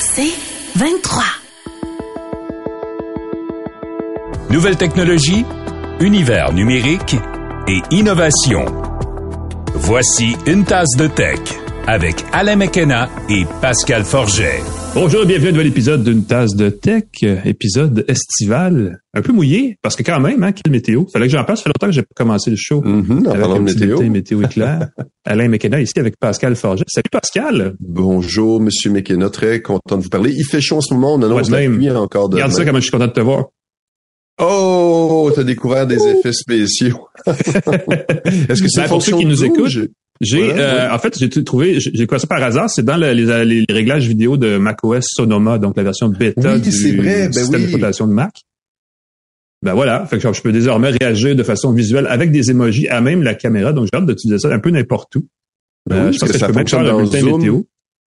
C'est 23. Nouvelle technologie, univers numérique et innovation. Voici une tasse de tech avec Alain McKenna et Pascal Forget. Bonjour et bienvenue à un nouvel épisode d'une tasse de tech, épisode estival, un peu mouillé, parce que quand même, hein, quelle météo. Fallait que j'en passe, ça fait longtemps que j'ai pas commencé le show. Avec un de petit météo. météo éclair. Alain McKenna ici avec Pascal Forget. Salut Pascal! Bonjour, Monsieur McKenna, très content de vous parler. Il fait chaud en ce moment, on annonce Ouais, la même. pluie encore de Regarde ça, comment je suis content de te voir. Oh, t'as découvert des effets spéciaux. Est-ce que c'est Ben, pour ceux qui nous écoutent? J'ai, euh, en fait, j'ai trouvé, j'ai quoi ça par hasard, c'est dans le- les, les réglages vidéo de macOS Sonoma, donc la version bêta Oui, du vrai, ben système oui. d'exploitation de Mac. Ben voilà, fait que je peux désormais réagir de façon visuelle avec des emojis à même la caméra, donc j'ai hâte d'utiliser ça un peu n'importe où. Ben Euh, oui, je pense que, que ça je peux fonctionne dans bulletin Zoom. météo.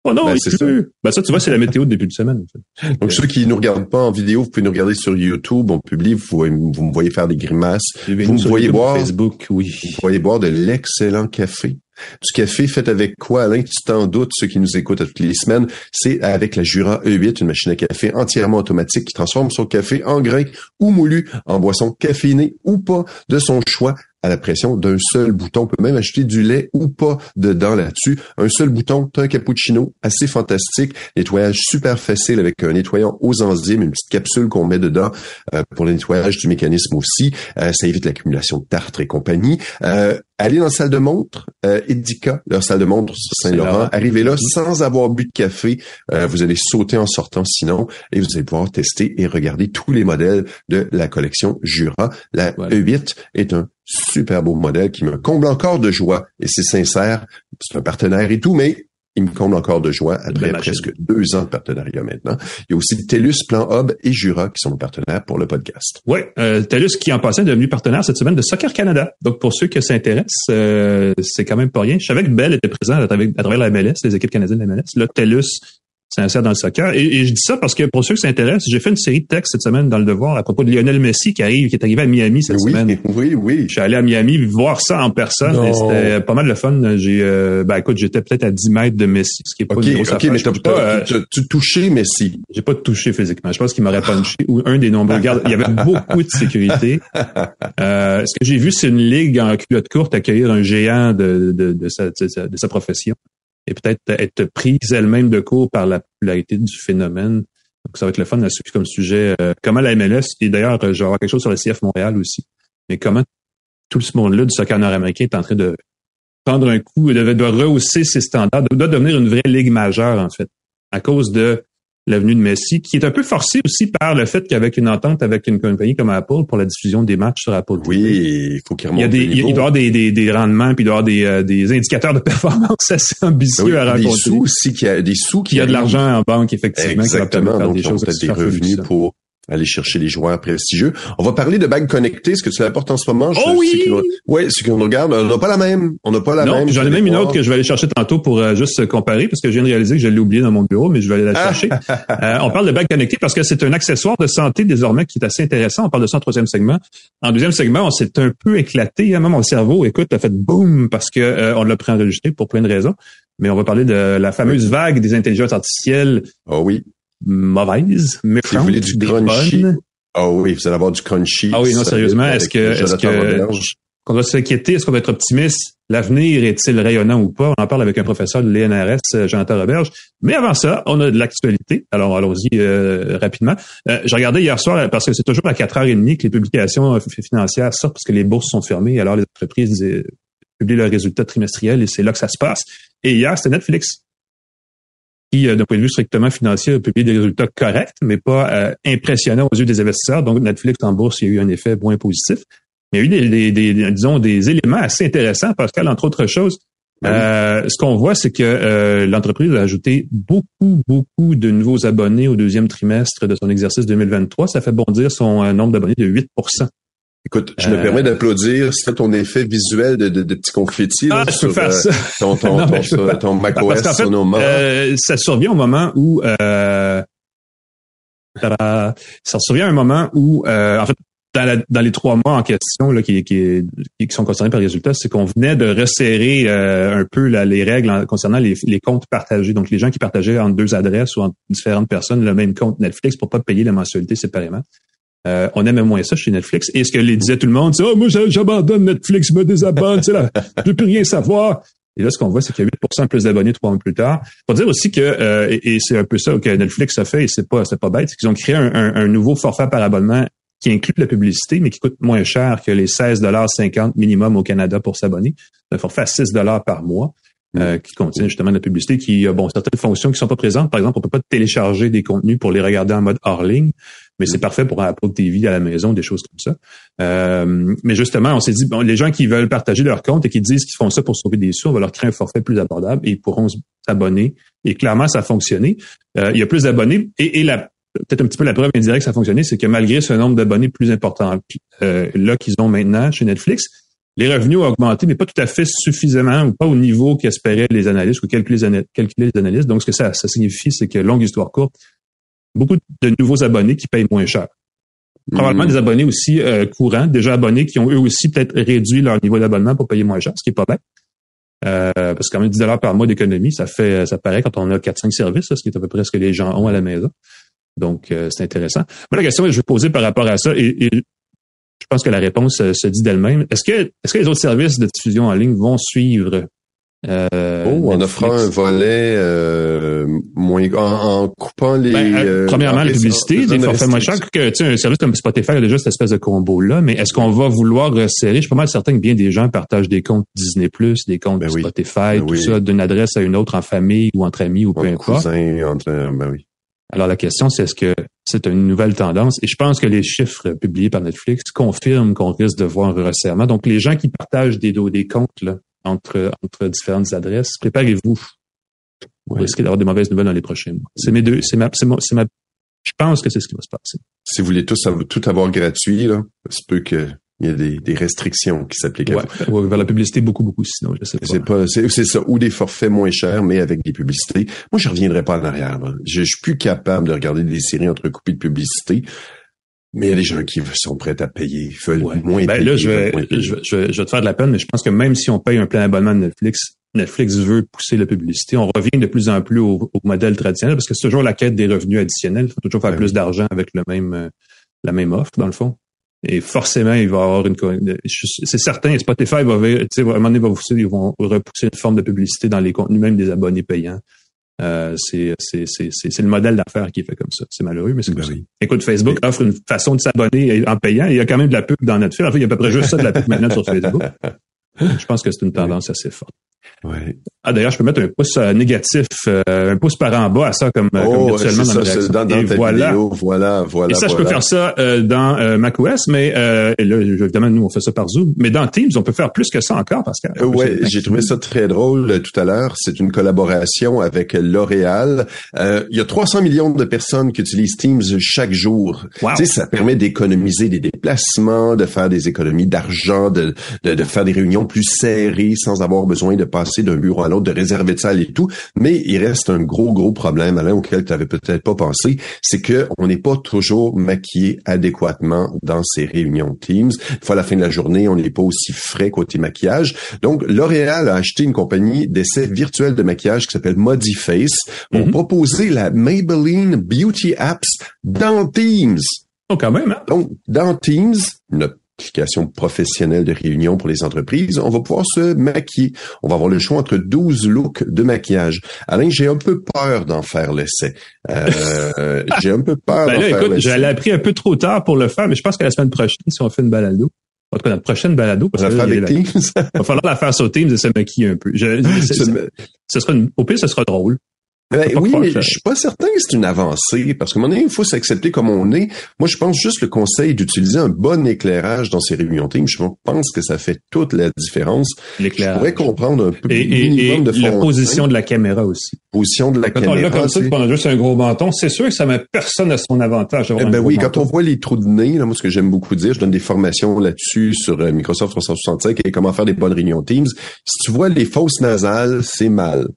Oh non, Ben, il c'est pleut. Ben ça, tu vois, c'est la météo de début de semaine. en fait. Donc, ceux qui nous regardent pas en vidéo, vous pouvez nous regarder sur YouTube. On publie, vous, vous me voyez faire des grimaces. Vous me voyez YouTube, boire. Facebook, oui. Vous voyez boire de l'excellent café. Du café fait avec quoi, Alain? Tu t'en doutes, ceux qui nous écoutent toutes les semaines. C'est avec la Jura E8, une machine à café entièrement automatique qui transforme son café en grain ou moulu en boisson caféinée ou pas de son choix à la pression d'un seul bouton. On peut même ajouter du lait ou pas dedans là-dessus. Un seul bouton, un cappuccino assez fantastique. Nettoyage super facile avec un nettoyant aux enzymes, une petite capsule qu'on met dedans euh, pour le nettoyage du mécanisme aussi. Euh, ça évite l'accumulation de tartre et compagnie. Euh, allez dans la salle de montre, euh, Edica, leur salle de montre sur Saint-Laurent. Arrivez là sans avoir bu de café. Euh, vous allez sauter en sortant sinon et vous allez pouvoir tester et regarder tous les modèles de la collection Jura. La Voilà. E8 est un super beau modèle qui me comble encore de joie et c'est sincère. C'est un partenaire et tout, mais il me comble encore de joie après presque deux ans de partenariat maintenant. Il y a aussi TELUS, Plan Hub et Jura qui sont nos partenaires pour le podcast. Ouais, euh, TELUS qui en passant est devenu partenaire cette semaine de Soccer Canada. Donc pour ceux que ça intéresse, euh, c'est quand même pas rien. Je savais que Bell était présent à travers, à travers la MLS, les équipes canadiennes de la MLS. Là, TELUS s'insère dans le soccer. Et, et je dis ça parce que pour ceux que ça intéresse, j'ai fait une série de textes cette semaine dans le Devoir à propos de Lionel Messi qui arrive, qui est arrivé à Miami cette Oui, semaine. oui, oui. Je suis allé à Miami voir ça en personne Non. et c'était pas mal de fun. J'ai, euh, ben écoute, j'étais peut-être à 10 mètres de Messi, ce qui est pas une grosse OK, affaire. mais Je t'as pas, euh, touché Messi. j'ai pas touché physiquement. Je pense qu'il m'aurait punché ou un des nombreux gardes. Il y avait beaucoup de sécurité. Euh, ce que j'ai vu, c'est une ligue en culotte courte accueillir un géant de, de, de, sa, de, sa, de sa profession et peut-être être prise elle-même de court par la popularité du phénomène. Donc, ça va être le fun à suivre comme sujet. Euh, comment la MLS, et d'ailleurs, euh, je vais avoir quelque chose sur le CF Montréal aussi, mais comment tout ce monde-là du soccer nord-américain est en train de prendre un coup de, de rehausser ses standards, doit devenir une vraie ligue majeure, en fait, à cause de l'avenue de Messi, qui est un peu forcée aussi par le fait qu'avec une entente avec une compagnie comme Apple pour la diffusion des matchs sur Apple TV, Oui, il faut qu'il il y a remonte des, il doit y avoir des, des, des rendements, puis il doit y avoir des, euh, des indicateurs de performance assez ambitieux Oui, à des raconter. sous aussi, qui a, des sous qui Il y a de l'argent en banque, effectivement, qui va Exactement, permettre de faire donc des ont choses des revenus pour aller chercher les joueurs prestigieux. On va parler de bagues connectées, est-ce que tu l'apportes en ce moment? Je- Oh oui! ceux qui nous regardent, on n'a pas la même. On n'a pas la Non, même. j'en ai même une voir. autre que je vais aller chercher tantôt pour euh, juste comparer, parce que je viens de réaliser que je l'ai oublié dans mon bureau, mais je vais aller la chercher. Euh, on parle de bague connectée parce que c'est un accessoire de santé désormais qui est assez intéressant. On parle de ça en troisième segment. En deuxième segment, on s'est un peu éclaté. Hein, Même mon cerveau, écoute, a fait boum parce que euh, on l'a préenregistré pour plein de raisons. Mais on va parler de la fameuse vague des intelligences artificielles Ah oui. Mauvaises, Si vous méchantes, voulez du crunchy? Ah oui, vous allez avoir du crunchy. Ah oui, non, sérieusement, est-ce que, est-ce que, qu'on doit s'inquiéter, est-ce qu'on doit être optimiste? L'avenir est-il rayonnant ou pas? On en parle avec un professeur de l'ENRS, euh, Jonathan Roberge. Mais avant ça, on a de l'actualité. Alors, allons-y euh, rapidement. Euh, je regardais hier soir, parce que c'est toujours à 4h30 que les publications financières sortent, parce que les bourses sont fermées. Alors, les entreprises euh, publient leurs résultats trimestriels et c'est là que ça se passe. Et hier, c'était Netflix qui, euh, d'un point de vue strictement financier, a publié des résultats corrects, mais pas euh, impressionnants aux yeux des investisseurs. Donc, Netflix en bourse, il y a eu un effet moins positif. Mais il y a eu des, des- des- disons, des éléments assez intéressants, Pascal, entre autres choses. Ben oui. Euh, ce qu'on voit, c'est que euh, l'entreprise a ajouté beaucoup, beaucoup de nouveaux abonnés au deuxième trimestre de son exercice 2023. Ça fait bondir son euh, nombre d'abonnés de 8 Écoute, je me Euh, permets d'applaudir. C'est ton effet visuel de, de, de petits confettis. là, Ah, je sur, peux faire euh, ça. Ton, ton, Non, ton, ton, ton macOS qu'en fait, euh, ça survient au moment où euh, ça survient à un moment où euh, en fait dans, les trois mois en question là, qui, qui, qui sont concernés par les résultats, c'est qu'on venait de resserrer euh, un peu les règles concernant les, comptes partagés. Donc, les gens qui partageaient entre deux adresses ou entre différentes personnes le même compte Netflix pour pas payer la mensualité séparément. Euh, on aimait moins ça chez Netflix. Et ce que les disait tout le monde, c'est oh, moi j'abandonne Netflix, je me désabonne, là, je veux plus rien savoir. Et là, ce qu'on voit, c'est qu'il y a 8% plus d'abonnés trois mois plus tard. Faut dire aussi que, euh, et, c'est un peu ça que Netflix a fait, et c'est pas, c'est pas bête, c'est qu'ils ont créé un, un, nouveau forfait par abonnement qui inclut la publicité, mais qui coûte moins cher que les 16,50 minimum au Canada pour s'abonner. Un forfait à 6 par mois. Euh, qui contient justement de la publicité, qui a bon certaines fonctions qui sont pas présentes. Par exemple, on peut pas télécharger des contenus pour les regarder en mode hors ligne, mais c'est parfait pour Apple TV à la maison, des choses comme ça. Euh, mais justement, on s'est dit, bon, les gens qui veulent partager leur compte et qui disent qu'ils font ça pour sauver des sous, on va leur créer un forfait plus abordable et ils pourront s'abonner. Et clairement, ça a fonctionné. Euh, il y a plus d'abonnés et, et la peut-être un petit peu la preuve indirecte que ça a fonctionné, c'est que malgré ce nombre d'abonnés plus important euh, là qu'ils ont maintenant chez Netflix, les revenus ont augmenté, mais pas tout à fait suffisamment ou pas au niveau qu'espéraient les analystes ou calculer les, analystes. Donc, ce que ça, ça signifie, c'est que, longue histoire courte, beaucoup de nouveaux abonnés qui payent moins cher. Probablement hmm. des abonnés aussi euh, courants, déjà abonnés qui ont eux aussi peut-être réduit leur niveau d'abonnement pour payer moins cher, ce qui est pas bête. Euh, parce que quand même 10 dollars par mois d'économie, ça fait ça paraît quand on a 4-5 services, ce qui est à peu près ce que les gens ont à la maison. Donc, euh, c'est intéressant. Moi, la question que je vais poser par rapport à ça, et, je pense que la réponse euh, se dit d'elle-même. Est-ce que, est-ce que les autres services de diffusion en ligne vont suivre euh, oh, en offrant un volet moins en, coupant les ben, premièrement la publicité des forfaits moins chers que tu sais un service comme Spotify a déjà cette espèce de combo là mais est-ce qu'on va vouloir resserrer? Je suis pas mal certain que bien des gens partagent des comptes Disney des comptes ben Spotify ben tout ça d'une adresse à une autre en famille ou entre amis ou peu importe. ben oui. Alors la question, c'est est-ce que c'est une nouvelle tendance? Et je pense que les chiffres publiés par Netflix confirment qu'on risque de voir un resserrement. Donc les gens qui partagent des, des comptes là, entre, entre différentes adresses, préparez-vous. Vous risquez d'avoir des mauvaises nouvelles dans les prochains mois. C'est mes deux, c'est ma, c'est ma, je pense que c'est ce qui va se passer. Si vous voulez tous tout avoir gratuit, là, ça peut que il y a des, des restrictions qui s'appliquent ouais, à vous. vers la publicité, beaucoup, beaucoup, sinon, je sais pas. C'est pas, c'est, ça, ou des forfaits moins chers, mais avec des publicités. Moi, je reviendrai pas en arrière. Je, je suis plus capable de regarder des séries entrecoupées de publicité. Mais il y a des gens qui sont prêts à payer, ils veulent moins ben, Là, je vais, je, je, je, vais te faire de la peine, mais je pense que même si on paye un plein abonnement de Netflix, Netflix veut pousser la publicité. On revient de plus en plus au, modèle traditionnel parce que c'est toujours la quête des revenus additionnels. Il faut toujours faire ben plus d'argent avec le même, euh, la même offre, dans le fond. Et forcément, il va y avoir une. C'est certain, Spotify va, à un moment donné, va vous, ils vont repousser une forme de publicité dans les contenus même des abonnés payants. Euh, c'est le modèle d'affaires qui est fait comme ça. C'est malheureux, mais c'est comme ben ça. Écoute, Facebook offre une façon de s'abonner en payant. Il y a quand même de la pub dans notre fil. En fait, il y a à peu près juste ça de la pub maintenant sur Facebook. Je pense que c'est une tendance assez forte. Ouais. Ah d'ailleurs, je peux mettre un pouce euh, négatif, euh, un pouce par en bas à ça comme, euh, oh, comme virtuellement dans, ça, dans, dans ta voilà. Vidéo, voilà, voilà. Et ça, je peux faire ça dans macOS, mais et là, évidemment, nous on fait ça par Zoom. Mais dans Teams, on peut faire plus que ça encore, parce que. ouais, j'ai trouvé ça très drôle tout à l'heure. C'est une collaboration avec L'Oréal. Il y a 300 millions de personnes qui utilisent Teams chaque jour. Wow. Tu sais, ça permet d'économiser des déplacements, de faire des économies d'argent, de, de, de faire des réunions plus serrées sans avoir besoin de passer d'un bureau à l'autre, de réserver de salle et tout. Mais il reste un gros, gros problème, Alain, auquel tu avais peut-être pas pensé, c'est que on n'est pas toujours maquillé adéquatement dans ces réunions Teams. Une fois à la fin de la journée, on n'est pas aussi frais côté maquillage. Donc, L'Oréal a acheté une compagnie d'essai virtuel de maquillage qui s'appelle Modiface pour mm-hmm. proposer la Maybelline Beauty Apps dans Teams. Oh, quand même, hein? Donc, dans Teams, notre application professionnelle de réunion pour les entreprises, on va pouvoir se maquiller. On va avoir le choix entre 12 looks de maquillage. Alain, j'ai un peu peur d'en faire l'essai. Euh, j'ai un peu peur ben d'en faire l'essai. Appris un peu trop tard pour le faire, mais je pense que la semaine prochaine, si on fait une balado, en tout cas, notre prochaine balado, parce que avec Teams. il va falloir la faire sur Teams et se maquiller un peu. Je, ce sera une, au pire, ce sera drôle. Ben, oui, mais je suis pas certain que c'est une avancée parce moment donné, il faut s'accepter comme on est. Moi, je pense juste le conseil d'utiliser un bon éclairage dans ces réunions team. Je pense que ça fait toute la différence. L'éclairage. Je pourrais comprendre un peu et, et, de la position de la caméra aussi. Position de la caméra. Là, comme ça, a juste un gros menton, c'est sûr que ça met personne à son avantage. Eh ben oui, quand on voit les trous de nez, là, moi, ce que j'aime beaucoup dire, je donne des formations là-dessus sur euh, Microsoft 365 et comment faire des bonnes réunions Teams. Si tu vois les fausses nasales, c'est mal.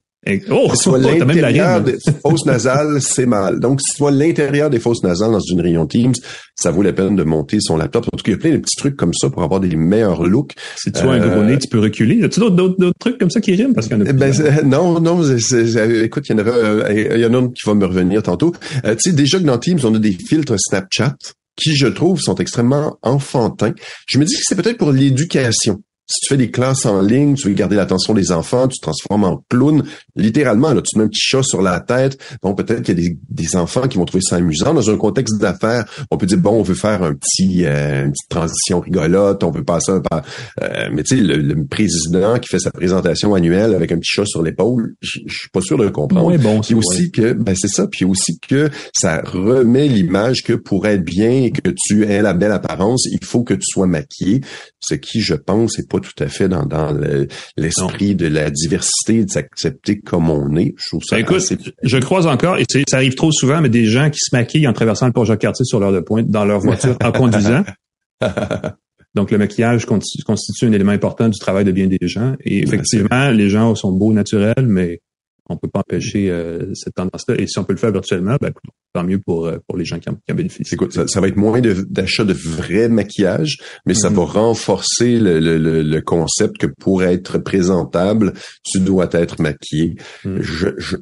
Oh, si tu vois l'intérieur des fosses nasales, c'est mal. Donc, si tu vois l'intérieur des fosses nasales dans une réunion Teams, ça vaut la peine de monter son laptop. En tout cas, il y a plein de petits trucs comme ça pour avoir des meilleurs looks. Si tu as un gros nez, euh, tu peux reculer. As-tu d'autres trucs comme ça qui riment? Parce qu'il y en a ben, Non, non, écoute, il y en avait, euh, il y en a un qui va me revenir tantôt. Euh, tu sais, déjà que dans Teams, on a des filtres Snapchat qui, je trouve, sont extrêmement enfantins. Je me dis que c'est peut-être pour l'éducation si tu fais des classes en ligne, tu veux garder l'attention des enfants, tu te transformes en clown, littéralement, là, tu te mets un petit chat sur la tête. Bon, peut-être qu'il y a des, enfants qui vont trouver ça amusant. Dans un contexte d'affaires, on peut dire, bon, on veut faire un petit, euh, une petite transition rigolote, on veut passer un pas. Euh, mais tu sais, le, président qui fait sa présentation annuelle avec un petit chat sur l'épaule, je suis pas sûr de le comprendre. Oui, bon, puis aussi que, ben c'est ça, puis aussi que ça remet l'image que pour être bien et que tu aies la belle apparence, il faut que tu sois maquillé, ce qui, je pense, est pas tout à fait dans, dans l'esprit de la diversité, de s'accepter comme on est. Je trouve ça. Ben, écoute, je croise encore, et ça arrive trop souvent, mais des gens qui se maquillent en traversant le pont Jacques-Cartier sur l'heure de pointe dans leur voiture en conduisant. Donc, le maquillage constitue un élément important du travail de bien des gens. Et effectivement, les gens sont beaux naturels, mais on peut pas empêcher euh, cette tendance-là. Et si on peut le faire virtuellement, ben, tant mieux pour, euh, pour les gens qui en, qui en bénéficient. Écoute, ça, va être moins d'achat de, vrai maquillage, mais ça va mm-hmm. renforcer le, le, le, concept que pour être présentable, tu dois être maquillé. Mm. Je, je,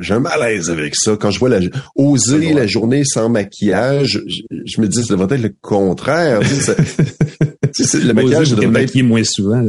j'ai un malaise avec ça. Quand je vois la, oser la journée sans maquillage, je, me dis, ça devrait être le contraire. le maquillage devrait être moins souvent.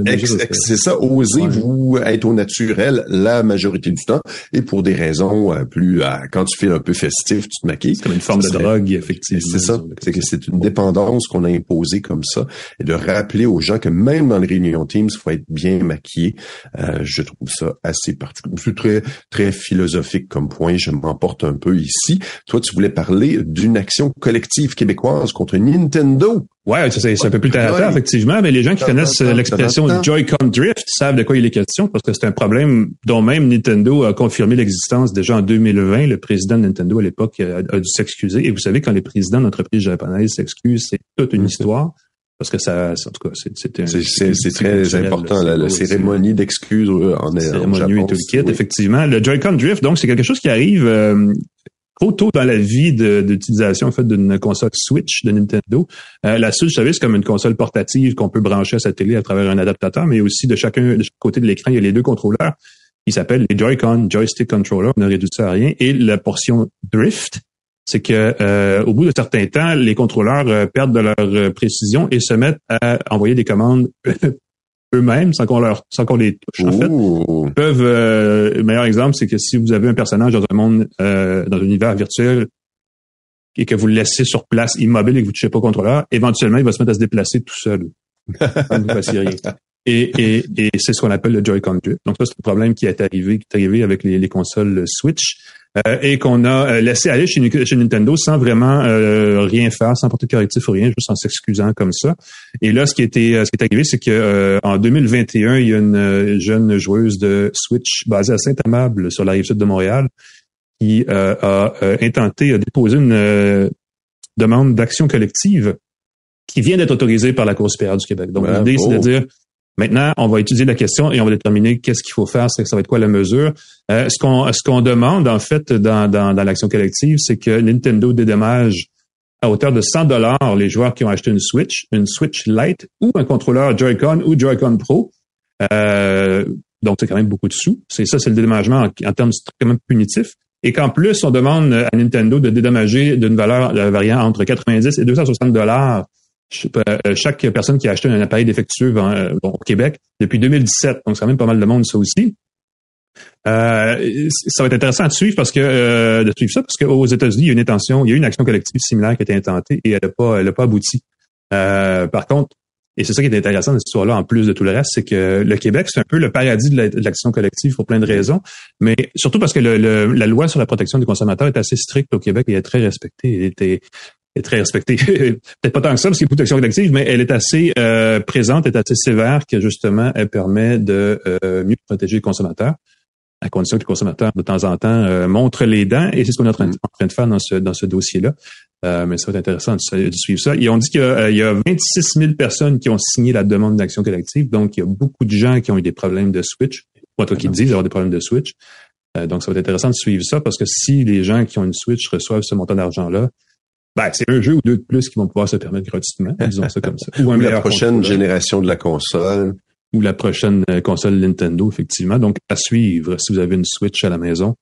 C'est ça, osez-vous être au naturel la majorité du temps et pour des raisons euh, plus, euh, quand tu fais un peu festif, tu te maquilles. C'est comme une forme de drogue, effectivement. C'est ça. C'est que c'est une dépendance qu'on a imposée comme ça et de rappeler aux gens que même dans les réunions Teams, il faut être bien maquillé. Euh, je trouve ça assez particulier. C'est très, très philosophique comme point. Je m'emporte un peu ici. Toi, tu voulais parler d'une action collective québécoise contre Nintendo. Ouais, c'est un peu plus terre à effectivement, mais les gens qui connaissent l'expression Joy-Con Drift savent de quoi il est question, parce que c'est un problème dont même Nintendo a confirmé l'existence déjà en 2020. Le président de Nintendo à l'époque a, dû s'excuser. Et vous savez, quand les présidents d'entreprises japonaises s'excusent, c'est toute une mm-hmm. histoire. Parce que ça, en tout cas, c'était c'est très important la, cérémonie d'excuses euh, en cérémonie et tout le kit. Effectivement, le Joy-Con Drift, donc c'est quelque chose qui arrive euh, trop tôt dans la vie d'utilisation en fait d'une console Switch de Nintendo. Euh, la Switch, vous comme une console portative qu'on peut brancher à sa télé à travers un adaptateur, mais aussi de chacun de chaque côté de l'écran, il y a les deux contrôleurs. Ils s'appellent les Joy-Con Joystick Controller. On ne réduit ça à rien. Et la portion Drift, c'est que euh, au bout de certains temps, les contrôleurs euh, perdent de leur euh, précision et se mettent à envoyer des commandes eux-mêmes sans qu'on leur sans qu'on les touche. En fait, peuvent. le meilleur exemple, c'est que si vous avez un personnage dans un monde dans un univers virtuel et que vous le laissez sur place immobile et que vous ne touchez pas au contrôleur, éventuellement, il va se mettre à se déplacer tout seul. Et, et, et c'est ce qu'on appelle le Joy-Con Drift. Donc ça, c'est un problème qui est arrivé, qui est arrivé avec les, les consoles Switch euh, et qu'on a euh, laissé aller chez, chez Nintendo sans vraiment euh, rien faire, sans porter de correctif ou rien, juste en s'excusant comme ça. Et là, ce qui était, ce qui est arrivé, c'est que en 2021, il y a une jeune joueuse de Switch basée à Saint-Amable sur la rive sud de Montréal qui a intenté, a déposé une demande d'action collective qui vient d'être autorisée par la Cour supérieure du Québec. Donc, l'idée, c'est de dire, Maintenant, on va étudier la question et on va déterminer qu'est-ce qu'il faut faire, ça va être quoi la mesure. Euh, ce qu'on ce qu'on demande en fait dans, dans, dans l'action collective, c'est que Nintendo dédommage à hauteur de 100 dollars les joueurs qui ont acheté une Switch, une Switch Lite ou un contrôleur Joy-Con ou Joy-Con Pro. Euh, donc c'est quand même beaucoup de sous. C'est ça, c'est le dédommagement en, termes strictement punitifs. Et qu'en plus, on demande à Nintendo de dédommager d'une valeur variant entre 90 et 260 dollars euh, chaque personne qui a acheté un appareil défectueux euh, au Québec depuis 2017. Donc, c'est quand même pas mal de monde, ça aussi. Euh, ça va être intéressant de suivre parce que de suivre ça parce qu'aux États-Unis, il y a une intention, il y a une action collective similaire qui a été intentée et elle n'a pas, elle a pas abouti. par contre, et c'est ça qui est intéressant dans cette histoire-là, en plus de tout le reste, c'est que le Québec, c'est un peu le paradis de l'action collective pour plein de raisons, mais surtout parce que le, la loi sur la protection des consommateurs est assez stricte au Québec et est très respectée. Est très respectée. Peut-être pas tant que ça, parce qu'il y a beaucoup d'action collective, mais elle est assez euh, présente, est assez sévère, que justement, elle permet de euh, mieux protéger les consommateurs, à condition que les consommateurs, de temps en temps, euh, montrent les dents, et c'est ce qu'on est en train, de faire dans ce, dans ce dossier-là. mais ça va être intéressant de, suivre ça. Et on dit qu'il y, y, a 26 000 personnes qui ont signé la demande d'action collective, donc il y a beaucoup de gens qui ont eu des problèmes de switch. ou en tout cas qui disent avoir des problèmes de switch. donc, ça va être intéressant de suivre ça parce que si les gens qui ont une Switch reçoivent ce montant d'argent-là, ben, c'est un jeu ou deux de plus qui vont pouvoir se permettre gratuitement, disons ça comme ça. Ou, la prochaine génération de la console. Ou la prochaine console Nintendo, effectivement. Donc, à suivre si vous avez une Switch à la maison.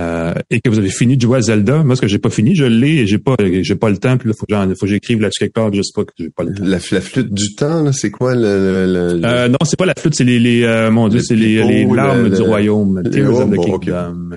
Euh, et que vous avez fini de jouer à Zelda. Moi, ce que j'ai pas fini, je l'ai et j'ai pas, j'ai pas le temps. Puis là, faut, faut que j'écrive là-dessus quelque part. Je sais pas que j'ai pas le temps. La, flûte du temps, c'est quoi le, Euh, Non, c'est pas la flûte, c'est les, les euh, mon Dieu, c'est les, les larmes du royaume. Tears of the Kingdom.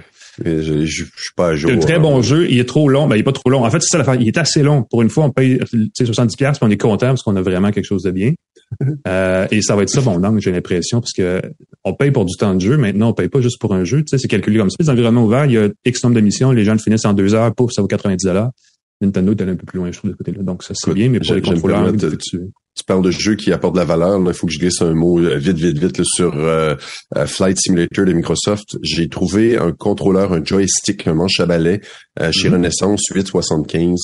Je, je, suis pas à jour. C'est un très bon jeu. Il est trop long. Ben, il est pas trop long. En fait, c'est ça l'affaire. Il est assez long. Pour une fois, on paye 70 pièces, on est content parce qu'on a vraiment quelque chose de bien. euh, et ça va être ça mon angle, j'ai l'impression, parce que on paye pour du temps de jeu. Maintenant, on paye pas juste pour un jeu. Tu sais, c'est calculé comme ça. Les environnements ouverts, il y a X nombre d'émissions. Les gens le finissent en deux heures. Pouf, ça vaut 90 Nintendo est allé un peu plus loin, je trouve, de côté-là. Donc, ça, c'est bien, mais pour les contrôleurs, tu parles de jeux qui apportent de la valeur. Il faut que je glisse un mot euh, vite, vite, vite sur euh, euh, Flight Simulator de Microsoft. J'ai trouvé un contrôleur, un joystick, un manche à balai chez mm-hmm. Renaissance 875.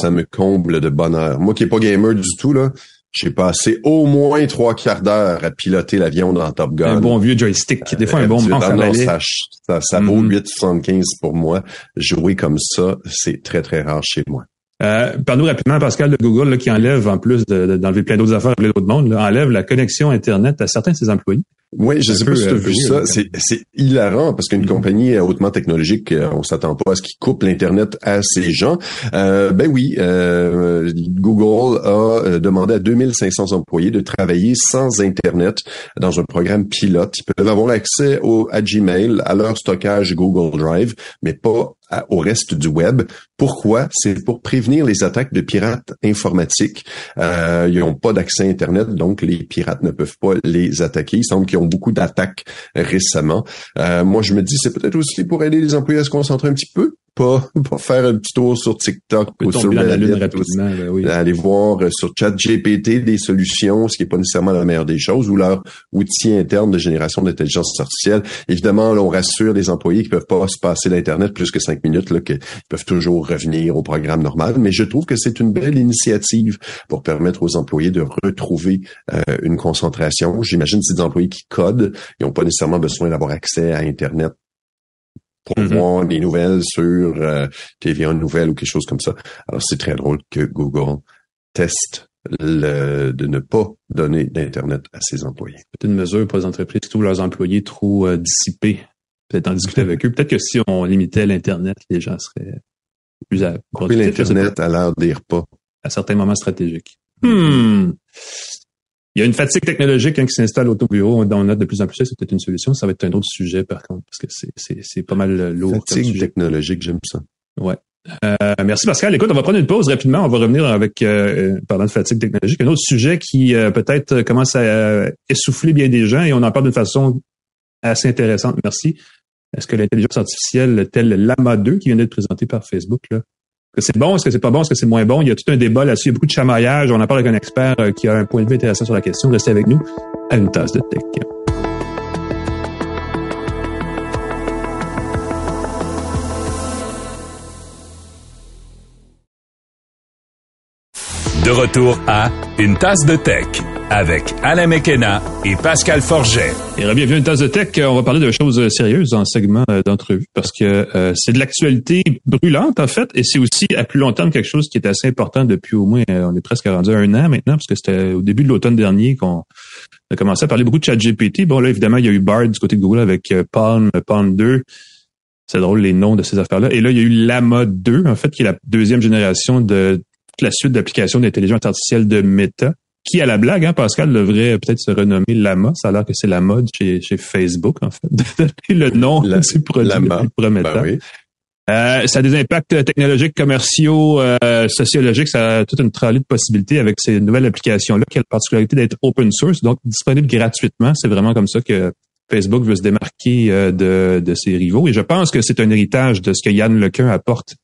Ça me comble de bonheur. Moi qui n'ai pas gamer du tout, là, j'ai passé au moins trois quarts d'heure à piloter l'avion dans Top Gun. Un bon vieux joystick. Des fois, un bon manche à balai. Ça, ça, ça vaut 8,75 mm-hmm. pour moi. Jouer comme ça, c'est très, très rare chez moi. Euh, Parle-nous rapidement, Pascal, de Google qui enlève, en plus d'enlever plein d'autres affaires plein d'autres mondes, enlève la connexion Internet à certains de ses employés. Oui, je sais pas si tu as vu ça. C'est, c'est hilarant parce qu'une mm-hmm. compagnie hautement technologique, euh, on s'attend pas à ce qu'il coupe l'Internet à ces gens. Euh, ben oui, euh, Google a demandé à 2500 employés de travailler sans Internet dans un programme pilote. Ils peuvent avoir accès au, à Gmail, à leur stockage Google Drive, mais pas au reste du web. Pourquoi? C'est pour prévenir les attaques de pirates informatiques. Euh, ils n'ont pas d'accès à Internet, donc les pirates ne peuvent pas les attaquer. Il semble qu'ils beaucoup d'attaques récemment. Euh, moi, je me dis, c'est peut-être aussi pour aider les employés à se concentrer un petit peu pas pour faire un petit tour sur TikTok ou sur la lune rapidement, ben oui. aller voir euh, sur ChatGPT des solutions, ce qui est pas nécessairement la meilleure des choses, ou leur outil interne de génération d'intelligence artificielle. Évidemment, là, on rassure les employés qui peuvent pas se passer d'internet plus que cinq minutes, là, qu'ils peuvent toujours revenir au programme normal. Mais je trouve que c'est une belle initiative pour permettre aux employés de retrouver euh, une concentration. J'imagine que ces employés qui codent, ils n'ont pas nécessairement besoin d'avoir accès à Internet pour mm-hmm. voir des nouvelles sur euh, TVA Nouvelles ou quelque chose comme ça. Alors, c'est très drôle que Google teste le, de ne pas donner d'Internet à ses employés. Peut-être une mesure pour les entreprises qui trouvent leurs employés trop euh, dissipés. Peut-être en discuter avec eux. Peut-être que si on limitait l'Internet, les gens seraient plus à l'Internet à l'heure des repas. À certains moments stratégiques. Hmm. Il y a une fatigue technologique hein, qui s'installe au bureau. On note de plus en plus c'est peut-être une solution. Ça va être un autre sujet, par contre, parce que c'est pas mal euh, lourd. Fatigue technologique, j'aime ça. Ouais. Euh, merci Pascal. Écoute, on va prendre une pause rapidement. On va revenir avec, euh, parlant de fatigue technologique, un autre sujet qui euh, peut-être commence à essouffler bien des gens et on en parle d'une façon assez intéressante. Merci. Est-ce que l'intelligence artificielle telle Lama 2 qui vient d'être présentée par Facebook, là, que c'est bon, est-ce que c'est pas bon, est-ce que c'est moins bon? Il y a tout un débat là-dessus, il y a beaucoup de chamaillage. On en parle avec un expert euh, qui a un point de vue intéressant sur la question. Restez avec nous à une tasse de tech. De retour à une tasse de tech avec Alain Mekena et Pascal Forget. Et bienvenue à une tech. On va parler de choses sérieuses en segment euh, d'entrevue parce que euh, c'est de l'actualité brûlante en fait et c'est aussi à plus long terme quelque chose qui est assez important depuis au moins, euh, on est presque rendu à un an maintenant parce que c'était au début de l'automne dernier qu'on a commencé à parler beaucoup de ChatGPT. Bon là évidemment il y a eu Bard du côté de Google avec Palm, Palm 2. C'est drôle les noms de ces affaires-là. Et là, il y a eu Lama 2, en fait, qui est la deuxième génération de toute la suite d'applications d'intelligence artificielle de Meta qui à la blague, hein, Pascal devrait peut-être se renommer Lama. Ça a l'air que c'est la mode chez, chez Facebook, en fait, le nom la, du produit Lama. promettant. Ben euh, ça a des impacts technologiques, commerciaux, euh, sociologiques. Ça a toute une tralée de possibilités avec ces nouvelles applications-là qui a la particularité d'être open source, donc disponible gratuitement. C'est vraiment comme ça que Facebook veut se démarquer euh, de, de ses rivaux. Et je pense que c'est un héritage de ce que Yann Lequin apporte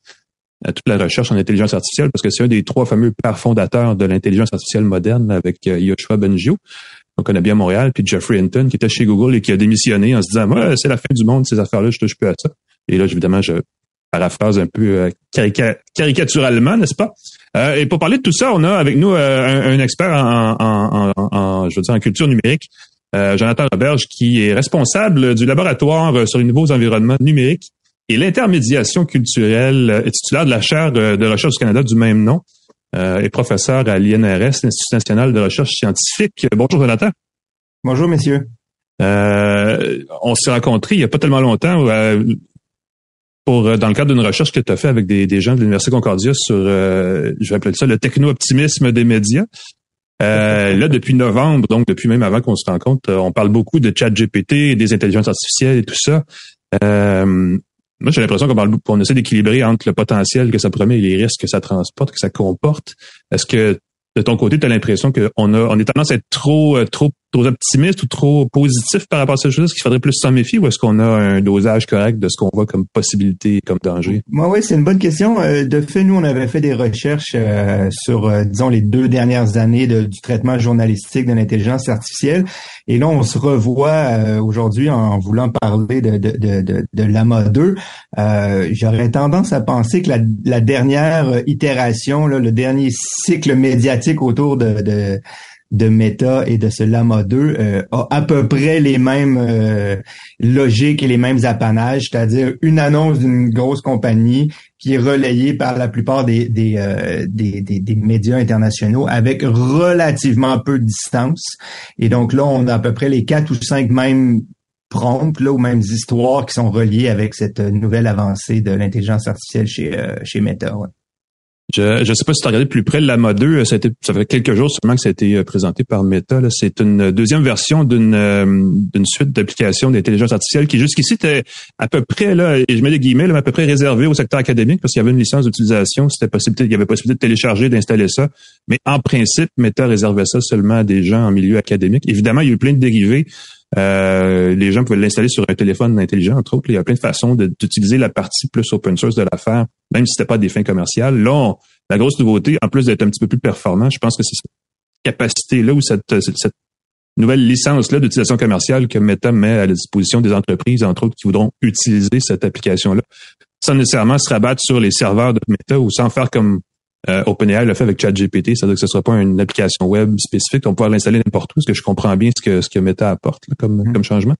à toute la recherche en intelligence artificielle parce que c'est un des trois fameux pères fondateurs de l'intelligence artificielle moderne avec euh, Yoshua Bengio. On connaît bien Montréal, puis Jeffrey Hinton qui était chez Google et qui a démissionné en se disant c'est la fin du monde ces affaires-là, je touche plus à ça. Et là évidemment je paraphrase un peu euh, caricaturalement, n'est-ce pas? Euh, Et pour parler de tout ça, on a avec nous un, expert en, je veux dire en culture numérique Jonathan Roberge, qui est responsable du laboratoire sur les nouveaux environnements numériques et l'intermédiation culturelle, est titulaire de la chaire de recherche du Canada du même nom et professeur à l'INRS, l'Institut national de recherche scientifique. Bonjour Jonathan. Bonjour messieurs. on s'est rencontrés il n'y a pas tellement longtemps pour euh, dans le cadre d'une recherche que tu as fait avec des, des gens de l'Université Concordia sur, euh, je vais appeler ça le techno-optimisme des médias. Euh, là, depuis novembre, donc depuis même avant qu'on se rencontre, on parle beaucoup de chat GPT, des intelligences artificielles et tout ça. Moi, j'ai l'impression qu'on parle, qu'on essaie d'équilibrer entre le potentiel que ça promet et les risques que ça transporte, que ça comporte. Est-ce que de ton côté, tu as l'impression qu'on a on est tendance à être trop euh, trop trop optimiste ou trop positif par rapport à ces choses Est-ce qu'il faudrait plus s'en méfier ou est-ce qu'on a un dosage correct de ce qu'on voit comme possibilité, comme danger? Moi, oui, c'est une bonne question. Euh, de fait, nous, on avait fait des recherches euh, sur, disons, les deux dernières années du traitement journalistique de l'intelligence artificielle. Et là, on se revoit aujourd'hui en voulant parler de, de, de, de, l'AMA 2. J'aurais tendance à penser que la, la dernière itération, là, le dernier cycle médiatique autour de, de, de Meta et de ce Lama 2 euh, a à peu près les mêmes euh, logiques et les mêmes apanages, c'est-à-dire une annonce d'une grosse compagnie qui est relayée par la plupart des, des, euh, des, des, médias internationaux avec relativement peu de distance. Et donc là, on a à peu près les quatre ou cinq mêmes prompts là, mêmes histoires qui sont reliées avec cette nouvelle avancée de l'intelligence artificielle chez, chez Meta. Je ne sais pas si tu as regardé plus près Lama 2, euh, ça, a été, ça fait quelques jours seulement que ça a été euh, présenté par Meta. C'est une deuxième version d'une euh, d'une suite d'applications d'intelligence artificielle qui jusqu'ici était à peu près, là, et je mets des guillemets, là, à peu près réservée au secteur académique parce qu'il y avait une licence d'utilisation, c'était possible, il y avait possibilité de télécharger, d'installer ça. Mais en principe, Meta réservait ça seulement à des gens en milieu académique. Évidemment, il y a eu plein de dérivés. Euh, les gens pouvaient l'installer sur un téléphone intelligent, entre autres. Il y a plein de façons d'utiliser la partie plus open source de l'affaire, même si c'était pas des fins commerciales. Là, la grosse nouveauté, en plus d'être un petit peu plus performant, je pense que c'est cette capacité-là ou cette, cette nouvelle licence-là d'utilisation commerciale que Meta met à la disposition des entreprises, entre autres, qui voudront utiliser cette application-là, sans nécessairement se rabattre sur les serveurs de Meta ou sans faire comme euh, OpenAI l'a fait avec ChatGPT, c'est-à-dire que ce ne sera pas une application web spécifique, on pourra l'installer n'importe où, est-ce que je comprends bien ce que, ce que Meta apporte comme, mm. comme changement?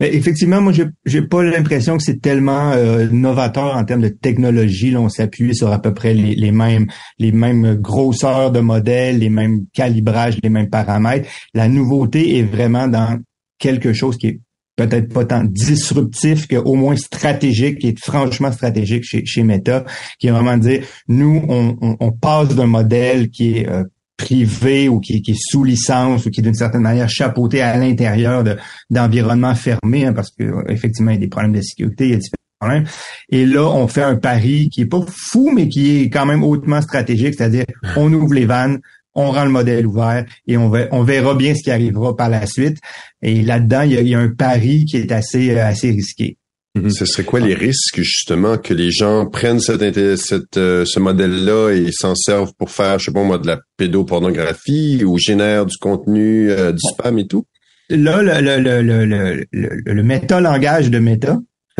effectivement, moi, j'ai pas l'impression que c'est tellement euh, novateur en termes de technologie. Là, on s'appuie sur à peu près les, les, mêmes les mêmes grosseurs de modèles, les mêmes calibrages, les mêmes paramètres. La nouveauté est vraiment dans quelque chose qui est peut-être pas tant disruptif qu'au moins stratégique, qui est franchement stratégique chez, chez Meta, qui est vraiment de dire, nous, on, on, passe d'un modèle qui est euh, privé ou qui, est sous licence ou qui est d'une certaine manière chapeauté à l'intérieur d'environnements fermés, hein, parce que euh, effectivement, il y a des problèmes de sécurité, il y a différents problèmes. Et là, on fait un pari qui est pas fou, mais qui est quand même hautement stratégique, c'est-à-dire on ouvre les vannes, on rend le modèle ouvert et on, va, on verra bien ce qui arrivera par la suite. Et là-dedans, il y, a, un pari qui est assez, euh, assez risqué. Mm-hmm. Ce serait quoi les risques justement que les gens prennent cette, cette euh, ce modèle-là et s'en servent pour faire, je sais pas moi, de la pédopornographie ou génèrent du contenu, euh, du spam et tout? Là, le, le, le, le, le, le méta-langage de Meta,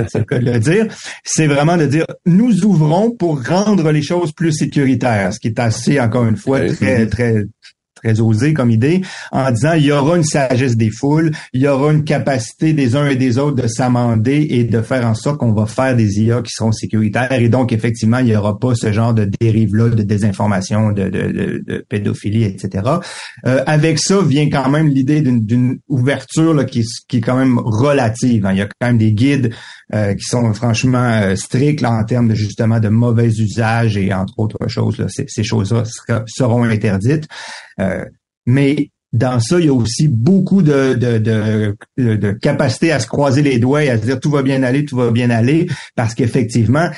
c'est le cas de le dire, c'est vraiment de dire nous ouvrons pour rendre les choses plus sécuritaires, ce qui est assez, encore une fois, très, très, très osé comme idée, en disant il y aura une sagesse des foules, il y aura une capacité des uns et des autres de s'amender et de faire en sorte qu'on va faire des IA qui seront sécuritaires. Et donc, effectivement, il n'y aura pas ce genre de dérive-là de désinformation, de, de, de, pédophilie, etc. Euh, avec ça vient quand même l'idée d'une ouverture là, qui, qui est quand même relative. Hein. Il y a quand même des guides euh, qui sont franchement euh, stricts là, en termes de justement de mauvais usage et entre autres choses. Là, ces, ces choses-là seront interdites. Euh, mais dans ça, il y a aussi beaucoup de, de, de, de, capacité à se croiser les doigts et à se dire tout va bien aller, tout va bien aller, parce qu'effectivement,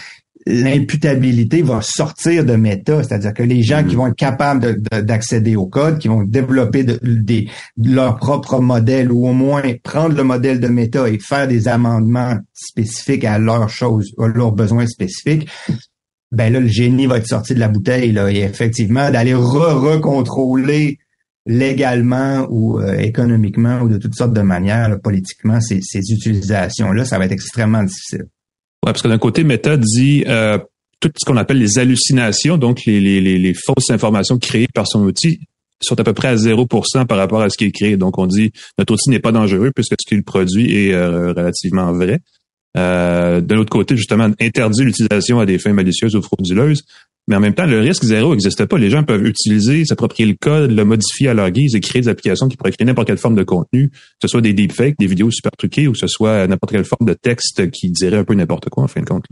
l'imputabilité va sortir de méta, c'est-à-dire que les gens qui mm-hmm. vont être capables d'accéder au code, qui vont développer de, leur propre modèle ou au moins prendre le modèle de méta et faire des amendements spécifiques à leurs choses, à leurs besoins spécifiques, ben là, le génie va être sorti de la bouteille, là, et effectivement, d'aller re-recontrôler légalement ou euh, économiquement ou de toutes sortes de manières, politiquement, ces, ces utilisations-là, ça va être extrêmement difficile. Ouais, parce que d'un côté, Meta dit euh, tout ce qu'on appelle les hallucinations, donc les, fausses informations créées par son outil, sont à peu près à 0% par rapport à ce qui est créé. Donc, on dit notre outil n'est pas dangereux puisque ce qu'il produit est relativement vrai. de l'autre côté, justement, interdit l'utilisation à des fins malicieuses ou frauduleuses. Mais en même temps, le risque zéro n'existe pas. Les gens peuvent utiliser, s'approprier le code, le modifier à leur guise et créer des applications qui pourraient créer n'importe quelle forme de contenu, que ce soit des deepfakes, des vidéos super truquées ou que ce soit n'importe quelle forme de texte qui dirait un peu n'importe quoi en fin de compte.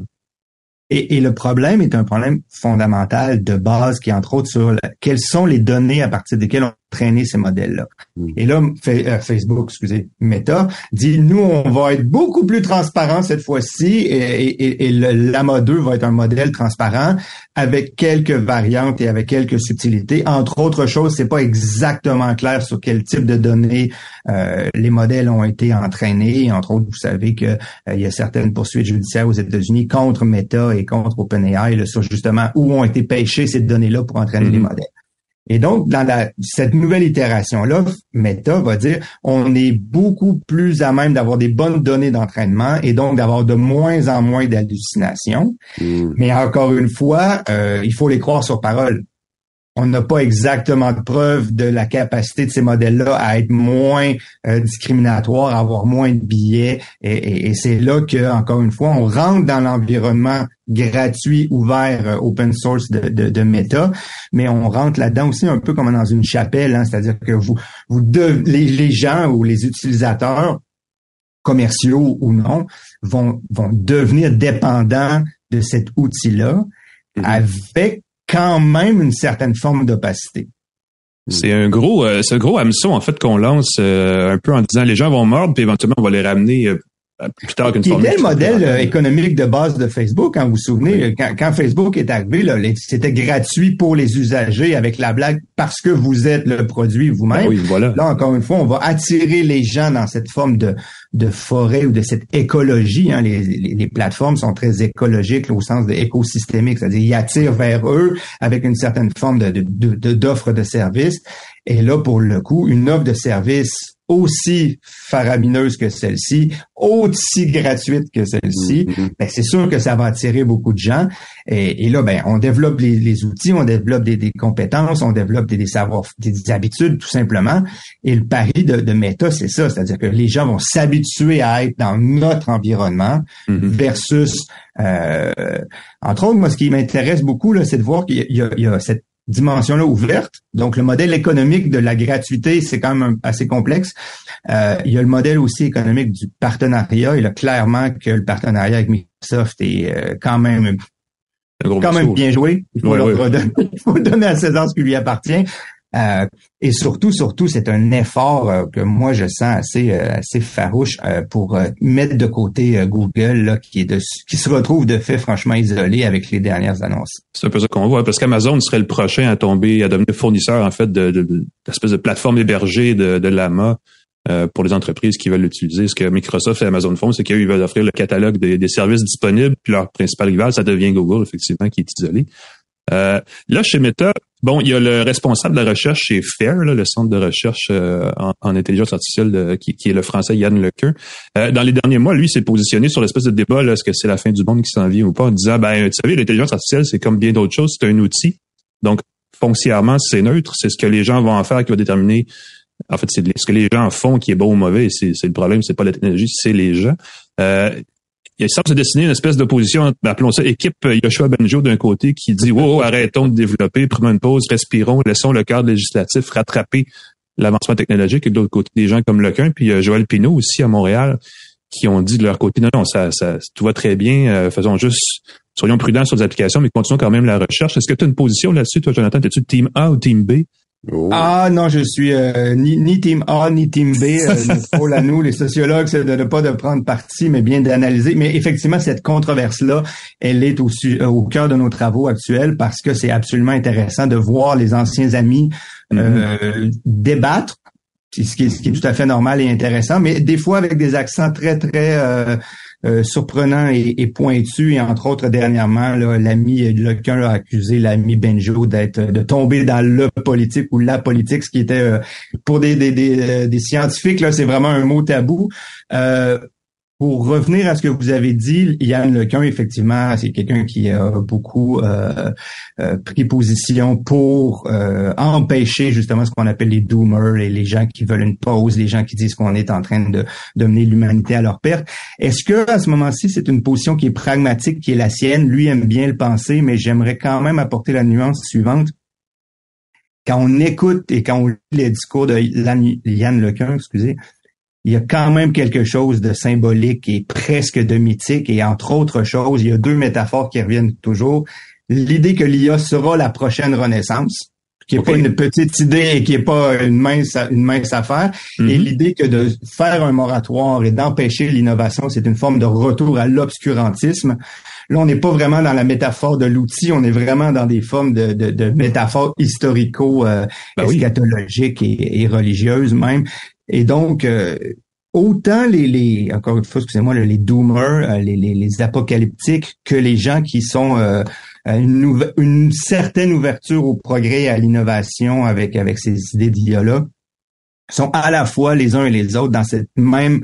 Et, le problème est un problème fondamental de base qui est entre autres sur quelles sont les données à partir desquelles on traîner ces modèles-là. Mm. Et là, euh, Facebook, excusez, Meta, dit, nous, on va être beaucoup plus transparent cette fois-ci et, et, et le Lama 2 va être un modèle transparent avec quelques variantes et avec quelques subtilités. Entre autres choses, c'est pas exactement clair sur quel type de données euh, les modèles ont été entraînés. Entre autres, vous savez qu'il euh, y a certaines poursuites judiciaires aux États-Unis contre Meta et contre OpenAI sur justement où ont été pêchées ces données-là pour entraîner les mm-hmm. modèles. Et donc, dans la, cette nouvelle itération-là, Meta va dire, on est beaucoup plus à même d'avoir des bonnes données d'entraînement et donc d'avoir de moins en moins d'hallucinations. Hmm. Mais encore une fois, euh, il faut les croire sur parole on n'a pas exactement de preuve de la capacité de ces modèles-là à être moins euh, discriminatoires, à avoir moins de billets. Et, c'est là que, encore une fois, on rentre dans l'environnement gratuit, ouvert, euh, open source de, de, Meta, mais on rentre là-dedans aussi un peu comme dans une chapelle, hein. c'est-à-dire que vous, vous les, gens ou les utilisateurs commerciaux ou non vont, vont devenir dépendants de cet outil-là mm-hmm. avec quand même une certaine forme d'opacité. C'est un gros, euh, un gros hameçon en fait qu'on lance euh, un peu en disant les gens vont mordre puis éventuellement on va les ramener euh, plus tard qu'une Qui était le modèle économique de base de Facebook, quand hein, vous vous souvenez, quand, Facebook est arrivé, c'était gratuit pour les usagers avec la blague parce que vous êtes le produit vous-même. Ah oui, voilà. Là, encore une fois, on va attirer les gens dans cette forme de, de forêt ou de cette écologie. Hein. Les, les, plateformes sont très écologiques au sens de écosystémique, c'est-à-dire ils attirent vers eux avec une certaine forme de, d'offre de, de service. Et là, pour le coup, une offre de service aussi faramineuse que celle-ci, aussi gratuite que celle-ci, mm-hmm. ben, c'est sûr que ça va attirer beaucoup de gens. Et, là, ben, on développe les, outils, on développe des, compétences, on développe des, savoirs, des, habitudes, tout simplement. Et le pari de, de Meta, c'est ça, c'est-à-dire que les gens vont s'habituer à être dans notre environnement mm-hmm. versus, euh, entre autres, moi, ce qui m'intéresse beaucoup, là, c'est de voir qu'il y, y a cette dimension-là ouverte. Donc, le modèle économique de la gratuité, c'est quand même assez complexe. Euh, il y a le modèle aussi économique du partenariat. Il a clairement que le partenariat avec Microsoft est euh, quand même quand même bien joué. Il faut, il faut donner à César ce qui lui appartient. Euh, et surtout, surtout, c'est un effort euh, que moi je sens assez euh, assez farouche pour mettre de côté Google là, qui se retrouve de fait franchement isolé avec les dernières annonces. C'est un peu ça qu'on voit parce qu'Amazon serait le prochain à tomber, à devenir fournisseur en fait de, de, de, de plateforme hébergée de, Lama. pour les entreprises qui veulent l'utiliser. Ce que Microsoft et Amazon font, c'est qu'ils veulent offrir le catalogue des, services disponibles, puis leur principal rival, ça devient Google, effectivement, qui est isolé. Là, chez Meta, bon, il y a le responsable de la recherche chez FAIR, le centre de recherche euh, en, intelligence artificielle qui, est le français Yann Lequin. Euh, dans les derniers mois, lui s'est positionné sur l'espèce de débat, est-ce que c'est la fin du monde qui s'en vient ou pas, en disant, ben, tu savez, l'intelligence artificielle, c'est comme bien d'autres choses, c'est un outil. Donc, foncièrement, c'est neutre. C'est ce que les gens vont en faire qui va déterminer en fait, c'est ce que les gens font qui est bon ou mauvais. C'est le problème, c'est pas la technologie, c'est les gens. Euh, il semble se dessiner une espèce d'opposition, appelons ça équipe Yoshua Benjo d'un côté qui dit wow, arrêtons de développer, prenons une pause, respirons, laissons le cadre législatif rattraper l'avancement technologique. Et de l'autre côté des gens comme Lequin, puis euh, Joël Pinault aussi à Montréal qui ont dit de leur côté non non ça, ça tout va très bien, euh, faisons juste soyons prudents sur les applications mais continuons quand même la recherche. Est-ce que tu as une position là-dessus toi Jonathan, es-tu team A ou team B? Oh. Ah non, je suis euh, ni, ni team A ni team B. Euh, à nous, les sociologues, c'est de ne pas de prendre parti, mais bien d'analyser. Mais effectivement, cette controverse-là, elle est au, euh, au cœur de nos travaux actuels parce que c'est absolument intéressant de voir les anciens amis mm-hmm. débattre ce qui, est, ce qui, est, tout à fait normal et intéressant, mais des fois avec des accents très, très euh, surprenant et, et, pointu. Et entre autres, dernièrement, l'ami quelqu'un a accusé l'ami Benjo d'être de tomber dans le politique ou la politique, ce qui était euh, pour des, des, des, euh, des scientifiques, c'est vraiment un mot tabou. Pour revenir à ce que vous avez dit, Yann Lequin, effectivement, c'est quelqu'un qui a beaucoup euh, euh, pris position pour euh, empêcher justement ce qu'on appelle les doomers, les, les gens qui veulent une pause, les gens qui disent qu'on est en train de, de mener l'humanité à leur perte. Est-ce que à ce moment-ci, c'est une position qui est pragmatique, qui est la sienne? Lui aime bien le penser, mais j'aimerais quand même apporter la nuance suivante. Quand on écoute et quand on lit les discours de Yann Lequin, excusez, il y a quand même quelque chose de symbolique et presque de mythique. Et entre autres choses, il y a deux métaphores qui reviennent toujours. L'idée que l'IA sera la prochaine renaissance, qui est pas une petite idée et qui est pas une mince, une mince affaire. Et mm-hmm. l'idée que de faire un moratoire et d'empêcher l'innovation, c'est une forme de retour à l'obscurantisme. Là, on n'est pas vraiment dans la métaphore de l'outil, on est vraiment dans des formes de, de, de métaphores historico-eschatologiques ben et, et, religieuses même. Et donc, euh, autant les, les, encore une fois, excusez-moi, les doomers, euh, les, les, les, apocalyptiques, que les gens qui sont euh, une, une, certaine ouverture au progrès et à l'innovation avec, avec ces idées d'IA-là, sont à la fois les uns et les autres dans cette même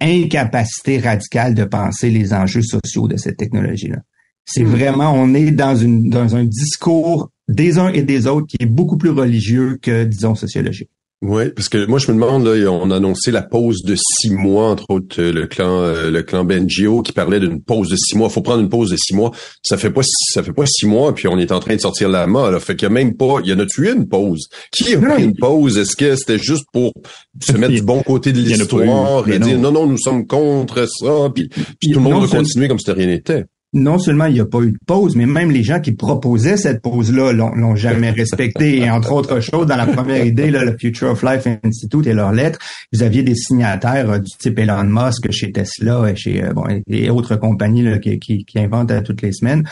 incapacité radicale de penser les enjeux sociaux de cette technologie-là. C'est mm-hmm. vraiment, on est dans, une, dans un discours des uns et des autres qui est beaucoup plus religieux que, disons, sociologique. Oui, parce que moi je me demande là, on a annoncé la pause de six mois entre autres euh, le clan euh, le clan Benjio qui parlait d'une pause de six mois. Il faut prendre une pause de six mois. Ça fait pas ça fait pas six mois puis on est en train de sortir la main. Là. Fait qu'il y a même pas. Il y en a tué une pause? Qui a pris une pause? Est-ce que c'était juste pour se mettre du bon côté de l'histoire et dire non non nous sommes contre ça puis, tout le monde a continué comme si rien n'était? Non seulement il n'y a pas eu de pause, mais même les gens qui proposaient cette pause-là l'ont jamais respectée. Et entre autres choses, dans la première idée, là, le Future of Life Institute et leurs lettres, vous aviez des signataires euh, du type Elon Musk chez Tesla et chez euh, bon, et autres compagnies là, qui, qui, qui, inventent à toutes les semaines,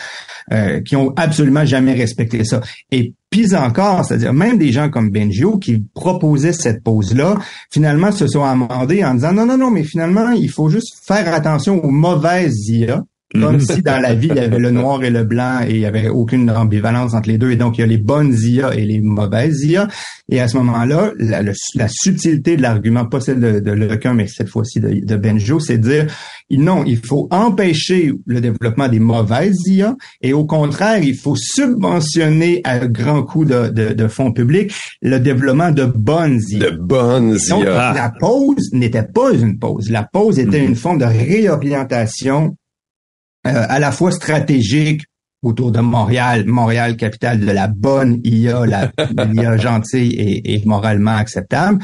euh, qui ont absolument jamais respecté ça. Et pis encore, c'est-à-dire même des gens comme Benjio qui proposaient cette pause-là, finalement se sont amendés en disant non, non, non, mais finalement, il faut juste faire attention aux mauvaises IA comme mhm. si dans la vie, il y avait le noir et le blanc et il y avait aucune ambivalence entre les deux. Et donc, il y a les bonnes IA et les mauvaises IA. Et à ce moment-là, la, la, subtilité de l'argument, pas celle de, de Lequin, mais cette fois-ci de, de Benjo, c'est de dire, non, il faut empêcher le développement des mauvaises IA et au contraire, il faut subventionner à grand coup de, de, de fonds publics le développement de bonnes IA. De bonnes donc, la pause n'était pas une pause. La pause était mhm. une forme de réorientation à la fois stratégique autour de Montréal, Montréal capitale de la bonne IA, la IA gentille et, et moralement acceptable,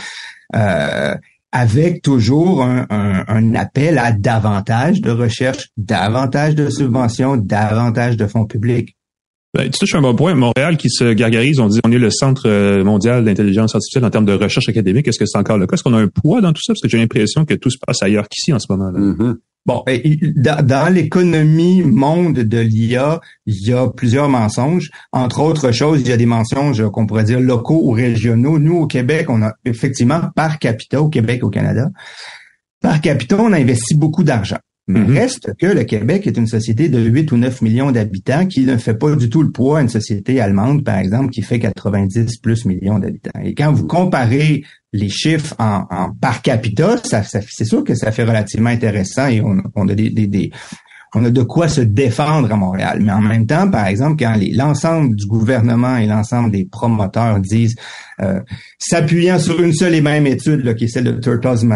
euh, avec toujours un, un, un, appel à davantage de recherche, davantage de subventions, davantage de fonds publics. Ben, tu touches un bon point. Montréal qui se gargarise, on dit on est le centre euh, mondial d'intelligence artificielle en termes de recherche académique. Est-ce que c'est encore le cas? Est-ce qu'on a un poids dans tout ça? Parce que j'ai l'impression que tout se passe ailleurs qu'ici en ce moment. là mm-hmm. Bon, dans, l'économie monde de l'IA, il y a plusieurs mensonges. Entre autres choses, il y a des mensonges qu'on pourrait dire locaux ou régionaux. Nous, au Québec, on a effectivement par capita, au Québec, au Canada, par capita, on a investi beaucoup d'argent. Mais mm-hmm. reste que le Québec est une société de 8 ou 9 millions d'habitants qui ne fait pas du tout le poids à une société allemande, par exemple, qui fait 90 plus millions d'habitants. Et quand vous comparez les chiffres en, par capita, ça, c'est sûr que ça fait relativement intéressant et on, a des, des, on a de quoi se défendre à Montréal. Mais en même temps, par exemple, quand l'ensemble du gouvernement et l'ensemble des promoteurs disent, euh, s'appuyant sur une seule et même étude, là, qui est celle de Turtles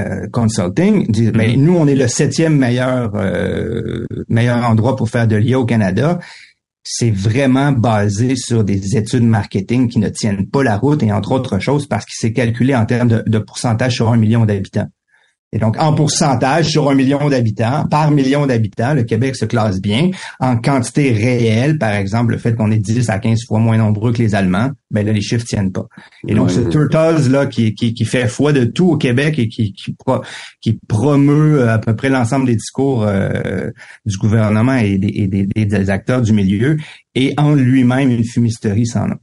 euh, consulting disent ben, mm-hmm. nous on est le septième meilleur euh, meilleur endroit pour faire de l'IA au Canada c'est vraiment basé sur des études marketing qui ne tiennent pas la route et entre autres choses parce qu'il s'est calculé en termes de, de pourcentage sur un million d'habitants. Et donc, en pourcentage sur un million d'habitants, par million d'habitants, le Québec se classe bien. En quantité réelle, par exemple, le fait qu'on est 10 à 15 fois moins nombreux que les Allemands, ben là, les chiffres tiennent pas. Et donc, ce Turtles, là, qui, qui, qui, fait foi de tout au Québec et qui, qui, qui promeut à peu près l'ensemble des discours euh, du gouvernement et des, des, des, acteurs du milieu, et en lui-même une fumisterie sans nom.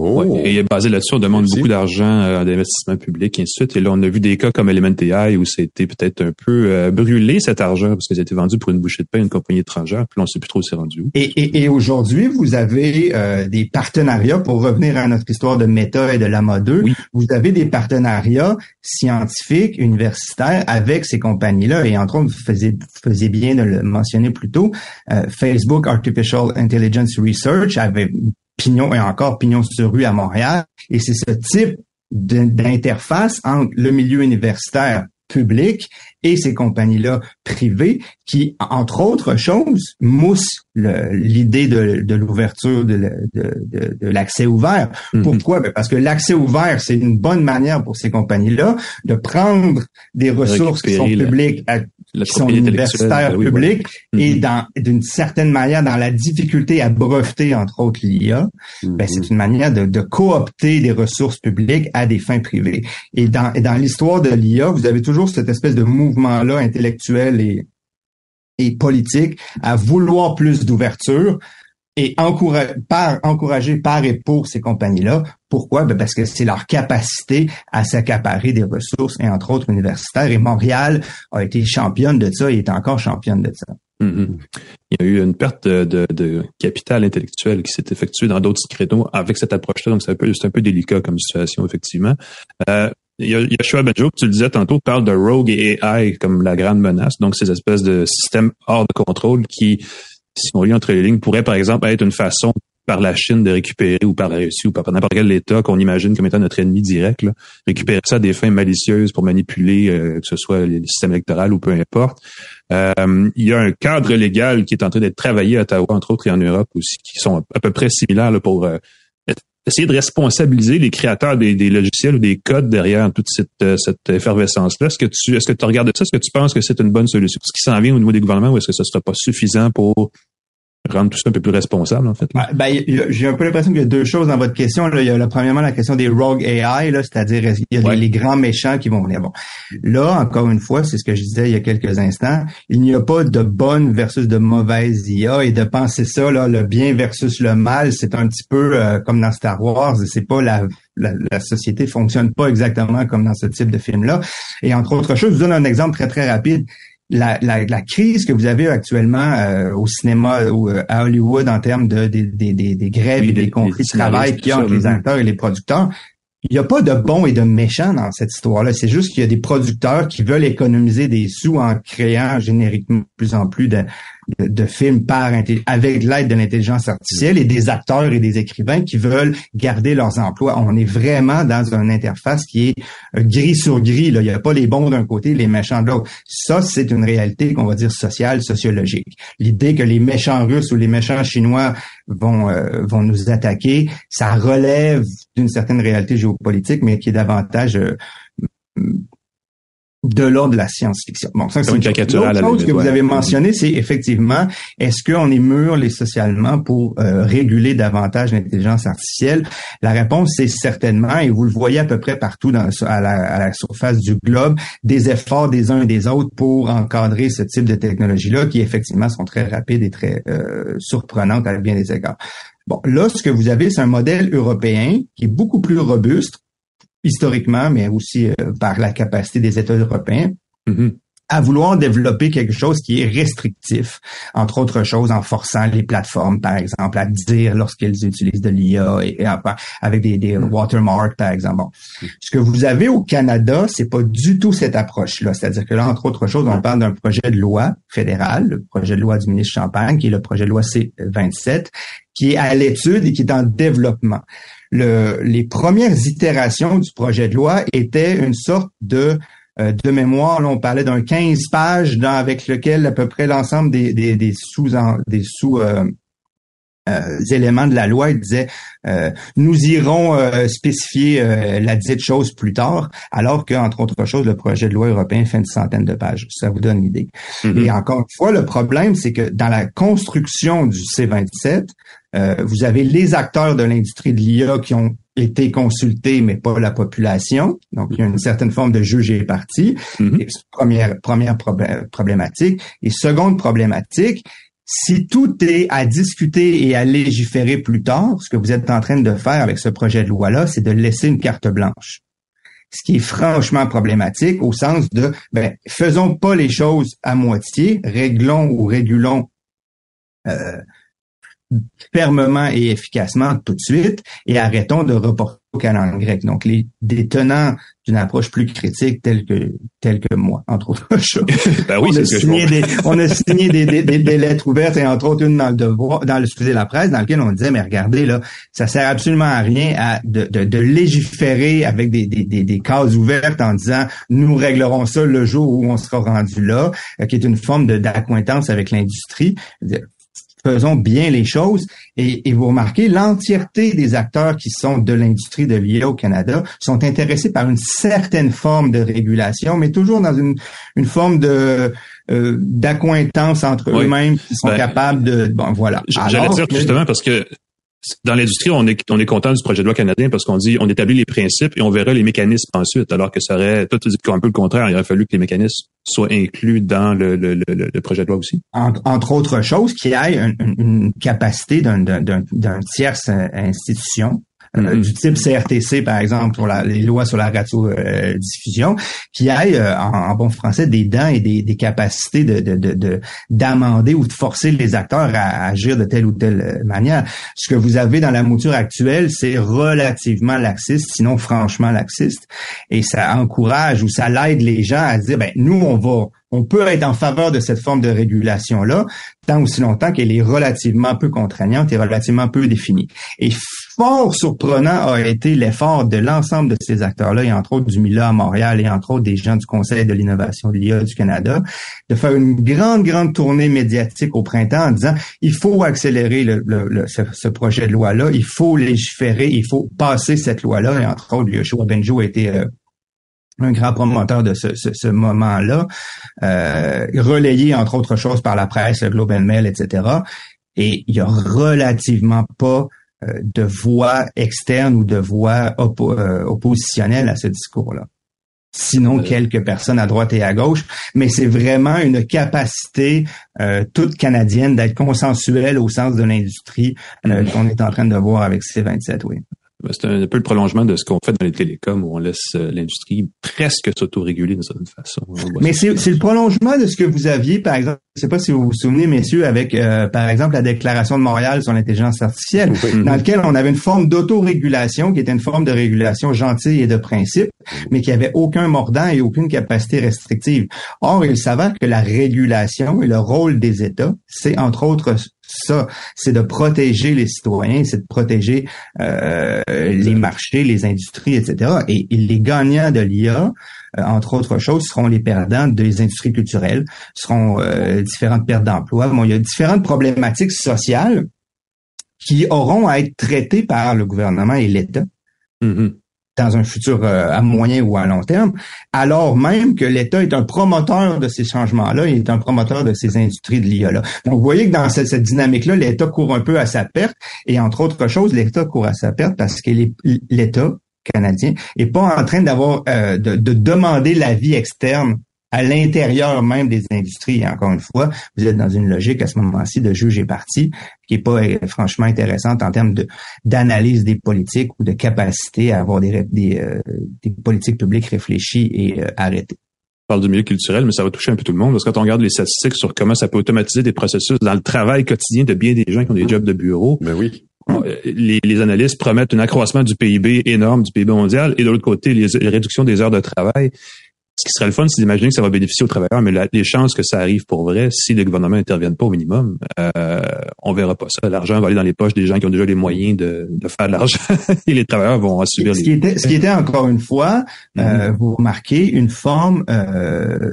Oh. Ouais, et basé là-dessus, on demande Merci. beaucoup d'argent euh, d'investissement public, et ainsi de suite. Et là, on a vu des cas comme Element AI où c'était peut-être un peu euh, brûlé cet argent parce que ça a été vendu pour une bouchée de pain à une compagnie étrangère. Puis là, on sait plus trop où c'est rendu où. Et, et, et aujourd'hui, vous avez euh, des partenariats, pour revenir à notre histoire de Meta et de Lama 2, Oui. vous avez des partenariats scientifiques, universitaires avec ces compagnies-là. Et entre autres, vous faisiez, vous faisiez bien de le mentionner plus tôt, euh, Facebook Artificial Intelligence Research avait pignon et encore pignon sur rue à Montréal. Et c'est ce type d'interface entre le milieu universitaire public et ces compagnies-là privées qui, entre autres choses, moussent l'idée de, de l'ouverture de, l'accès ouvert. Mhm. Pourquoi? Ben, Parce que l'accès ouvert, c'est une bonne manière pour ces compagnies-là de prendre des ressources qui sont la- publiques à La qui sont universitaires ben oui, publics et Mhm. dans d'une certaine manière dans la difficulté à breveter entre autres l'IA, ben, Mhm. c'est une manière de, de coopter des ressources publiques à des fins privées. Et dans, et dans l'histoire de l'IA, vous avez toujours cette espèce de mouvement-là intellectuel et, et politique à vouloir plus d'ouverture et encourager par, par et pour ces compagnies-là. Pourquoi? Ben parce que c'est leur capacité à s'accaparer des ressources, et entre autres universitaires. Et Montréal a été championne de ça et est encore championne de ça. Mhm. Il y a eu une perte de, de- capital intellectuel qui s'est effectuée dans d'autres créneaux avec cette approche-là. Donc, c'est un peu, un peu délicat comme situation, effectivement. Euh, Yoshua Benjo, tu le disais tantôt, parle de rogue AI comme la grande menace. Donc, ces espèces de systèmes hors de contrôle qui, si on lit entre les lignes, pourraient, par exemple, être une façon par la Chine de récupérer ou par la Russie ou par n'importe quel État qu'on imagine comme étant notre ennemi direct, là, récupérer ça à des fins malicieuses pour manipuler, euh, que ce soit les systèmes électoraux ou peu importe. Euh, il y a un cadre légal qui est en train d'être travaillé à Ottawa, entre autres, et en Europe aussi, qui sont à peu près similaires là, pour euh, essayer de responsabiliser les créateurs des, logiciels ou des codes derrière toute cette, euh, cette effervescence-là. Est-ce que tu est-ce que tu regardes ça? Est-ce que tu penses que c'est une bonne solution? Ce qui s'en vient au niveau des gouvernements ou est-ce que ce ne sera pas suffisant pour rendre tout ça un peu plus responsable, en fait? là? Ah, Ben, j'ai un peu l'impression qu'il y a deux choses dans votre question. Là. Il y a là, premièrement la question des rogue AI, là, c'est-à-dire il y a Ouais. les, les grands méchants qui vont venir? Bon, là encore une fois, c'est ce que je disais il y a quelques instants. Il n'y a pas de bonne versus de mauvaise IA et de penser ça là, le bien versus le mal, c'est un petit peu euh, comme dans Star Wars. C'est pas la, la la société fonctionne pas exactement comme dans ce type de film là. Et entre autres choses, je vous donne un exemple très très rapide la, la, la crise que vous avez actuellement euh, au cinéma ou euh, à Hollywood en termes de des, des, des, des grèves Oui, et des des- conflits de travail qu'il y a entre les acteurs et les producteurs. Il n'y a pas de bons et de méchants dans cette histoire-là. C'est juste qu'il y a des producteurs qui veulent économiser des sous en créant génériquement de plus en plus de, de, films par avec l'aide de l'intelligence artificielle et des acteurs et des écrivains qui veulent garder leurs emplois. On est vraiment dans une interface qui est euh, gris sur gris. Là. Il n'y a pas les bons d'un côté, les méchants de l'autre. Ça, c'est une réalité qu'on va dire sociale, sociologique. L'idée que les méchants russes ou les méchants chinois vont euh, vont nous attaquer, ça relève d'une certaine réalité géopolitique, mais qui est davantage euh, de l'ordre de la science-fiction. Bon, ça, c'est une caricature à la L'autre chose que vous avez mentionné, c'est effectivement, est-ce qu'on est mûr les socialement pour euh, réguler davantage l'intelligence artificielle? La réponse, c'est certainement, et vous le voyez à peu près partout dans, à, la, à la surface du globe, des efforts des uns et des autres pour encadrer ce type de technologie-là, qui effectivement sont très rapides et très euh, surprenantes à bien des égards. Bon, là, ce que vous avez, c'est un modèle européen qui est beaucoup plus robuste, historiquement, mais aussi euh, par la capacité des États européens, Mhm. à vouloir développer quelque chose qui est restrictif, entre autres choses en forçant les plateformes, par exemple, à dire lorsqu'elles utilisent de l'IA et, et avec des, des watermarks, par exemple. Bon. Ce que vous avez au Canada, c'est pas du tout cette approche-là. C'est-à-dire que là, entre autres choses, on parle d'un projet de loi fédéral, le projet de loi du ministre Champagne, qui est le projet de loi C-27, qui est à l'étude et qui est en développement. Le, les premières itérations du projet de loi étaient une sorte de euh, de mémoire, là, on parlait d'un 15 pages dans, avec lequel à peu près l'ensemble des, des, des sous des sous euh, euh, éléments de la loi il disait euh, nous irons euh, spécifier euh, la dite chose plus tard, alors que entre autres choses le projet de loi européen fait une centaine de pages. Ça vous donne l'idée. Mhm. Et encore une fois, le problème, c'est que dans la construction du C27, euh, vous avez les acteurs de l'industrie de l'IA qui ont été consultés, mais pas la population. Donc, il y a une certaine forme de juge et parti. Mhm. Et c'est Première, première problé- problématique. Et seconde problématique, Si tout est à discuter et à légiférer plus tard, ce que vous êtes en train de faire avec ce projet de loi-là, c'est de laisser une carte blanche. Ce qui est franchement problématique au sens de, ben, faisons pas les choses à moitié, réglons ou régulons euh, fermement et efficacement tout de suite et arrêtons de reporter au canon grec. Donc, les détenants d'une approche plus critique telle que telle que moi, entre autres choses. ben oui, on, a signé des, on a signé des, des, des, des, lettres ouvertes et entre autres une dans le devoir, dans le excusez la presse, dans lequel on disait mais regardez là, ça sert absolument à rien à de, de, de légiférer avec des, des, cases ouvertes en disant nous réglerons ça le jour où on sera rendu là, euh, qui est une forme d'accointance avec l'industrie faisons bien les choses. Et, et vous remarquez, l'entièreté des acteurs qui sont de l'industrie de l'IA au Canada sont intéressés par une certaine forme de régulation, mais toujours dans une, une forme de euh, d'accointance entre Oui. eux-mêmes qui sont Ben, capables de... Bon, voilà. J'allais Alors dire que- justement parce que dans l'industrie, on est, on est content du projet de loi canadien parce qu'on dit on établit les principes et on verra les mécanismes ensuite, alors que ça aurait, toi tu dis un peu le contraire, il aurait fallu que les mécanismes soient inclus dans le, le, le, projet de loi aussi. entre, entre autres choses, qu'il y ait une, une- capacité d'un, d'un tierce euh, institution, euh, Mhm. du type CRTC, par exemple, pour la- les lois sur la radio-diffusion, qui ait, euh, en, en bon français, des dents et des, des capacités de, de, de, de- d'amender ou de forcer les acteurs à, à agir de telle ou telle euh, manière. Ce que vous avez dans la mouture actuelle, c'est relativement laxiste, sinon franchement laxiste, et ça encourage ou ça l'aide les gens à dire, ben nous, on va on peut être en faveur de cette forme de régulation-là, tant aussi longtemps qu'elle est relativement peu contraignante et relativement peu définie. Et fort surprenant a été l'effort de l'ensemble de ces acteurs-là, et entre autres du MILA à Montréal et entre autres des gens du Conseil de l'innovation de l'IA du Canada, de faire une grande, grande tournée médiatique au printemps en disant il faut accélérer le, le- le- ce, projet de loi-là, il faut légiférer, il faut passer cette loi-là, et entre autres, Yoshua Benjo a été euh, un grand promoteur de ce, ce- ce moment-là, euh, relayé entre autres choses par la presse, le Globe and Mail, etc. Et il y a relativement pas de voix externe ou de voix oppo- euh, oppositionnelle à ce discours-là. Sinon, Euh. quelques personnes à droite et à gauche, mais c'est vraiment une capacité euh, toute canadienne d'être consensuelle au sens de l'industrie euh, Mhm. qu'on est en train de voir avec C27, oui. Ben, C'est un, peu le prolongement de ce qu'on fait dans les télécoms où on laisse euh, l'industrie presque s'autoréguler d'une certaine façon. Mais c'est le prolongement de ce que vous aviez, par exemple, je sais pas si vous vous souvenez, messieurs, avec, euh, par exemple, la Déclaration de Montréal sur l'intelligence artificielle, dans lequel on avait une forme d'autorégulation qui était une forme de régulation gentille et de principe, mais qui avait aucun mordant et aucune capacité restrictive. Or, il s'avère que la régulation et le rôle des États, c'est entre autres ça, c'est de protéger les citoyens, c'est de protéger euh, les marchés, les industries, etc. Et, et les gagnants de l'IA, entre autres choses, seront les perdants des industries culturelles, seront euh, différentes pertes d'emplois. Bon, il y a différentes problématiques sociales qui auront à être traitées par le gouvernement et l'État Mhm. dans un futur euh, à moyen ou à long terme, alors même que l'État est un promoteur de ces changements-là, il est un promoteur de ces industries de l'IA-là. Donc, vous voyez que dans cette, cette dynamique-là, l'État court un peu à sa perte, et entre autres choses, l'État court à sa perte parce que l'État canadien est pas en train d'avoir euh, de, de demander l'avis externe à l'intérieur même des industries. Et encore une fois, vous êtes dans une logique à ce moment-ci de juge et parti qui est pas euh, franchement intéressante en termes de d'analyse des politiques ou de capacité à avoir des, des, euh, des politiques publiques réfléchies et euh, arrêtées. On parle du milieu culturel, mais ça va toucher un peu tout le monde parce que quand on regarde les statistiques sur comment ça peut automatiser des processus dans le travail quotidien de bien des gens qui ont des jobs de bureau, Ben oui. Les, les analystes promettent un accroissement du PIB énorme, du PIB mondial, et de l'autre côté, les, les réductions des heures de travail. Ce qui serait le fun, c'est d'imaginer que ça va bénéficier aux travailleurs, mais la- les chances que ça arrive pour vrai, si les gouvernements n'interviennent pas au minimum, euh, on verra pas ça. L'argent va aller dans les poches des gens qui ont déjà les moyens de, de faire de l'argent, et les travailleurs vont en subir Ce les... qui était, ce qui était encore une fois, Mhm. euh, vous remarquez une forme euh,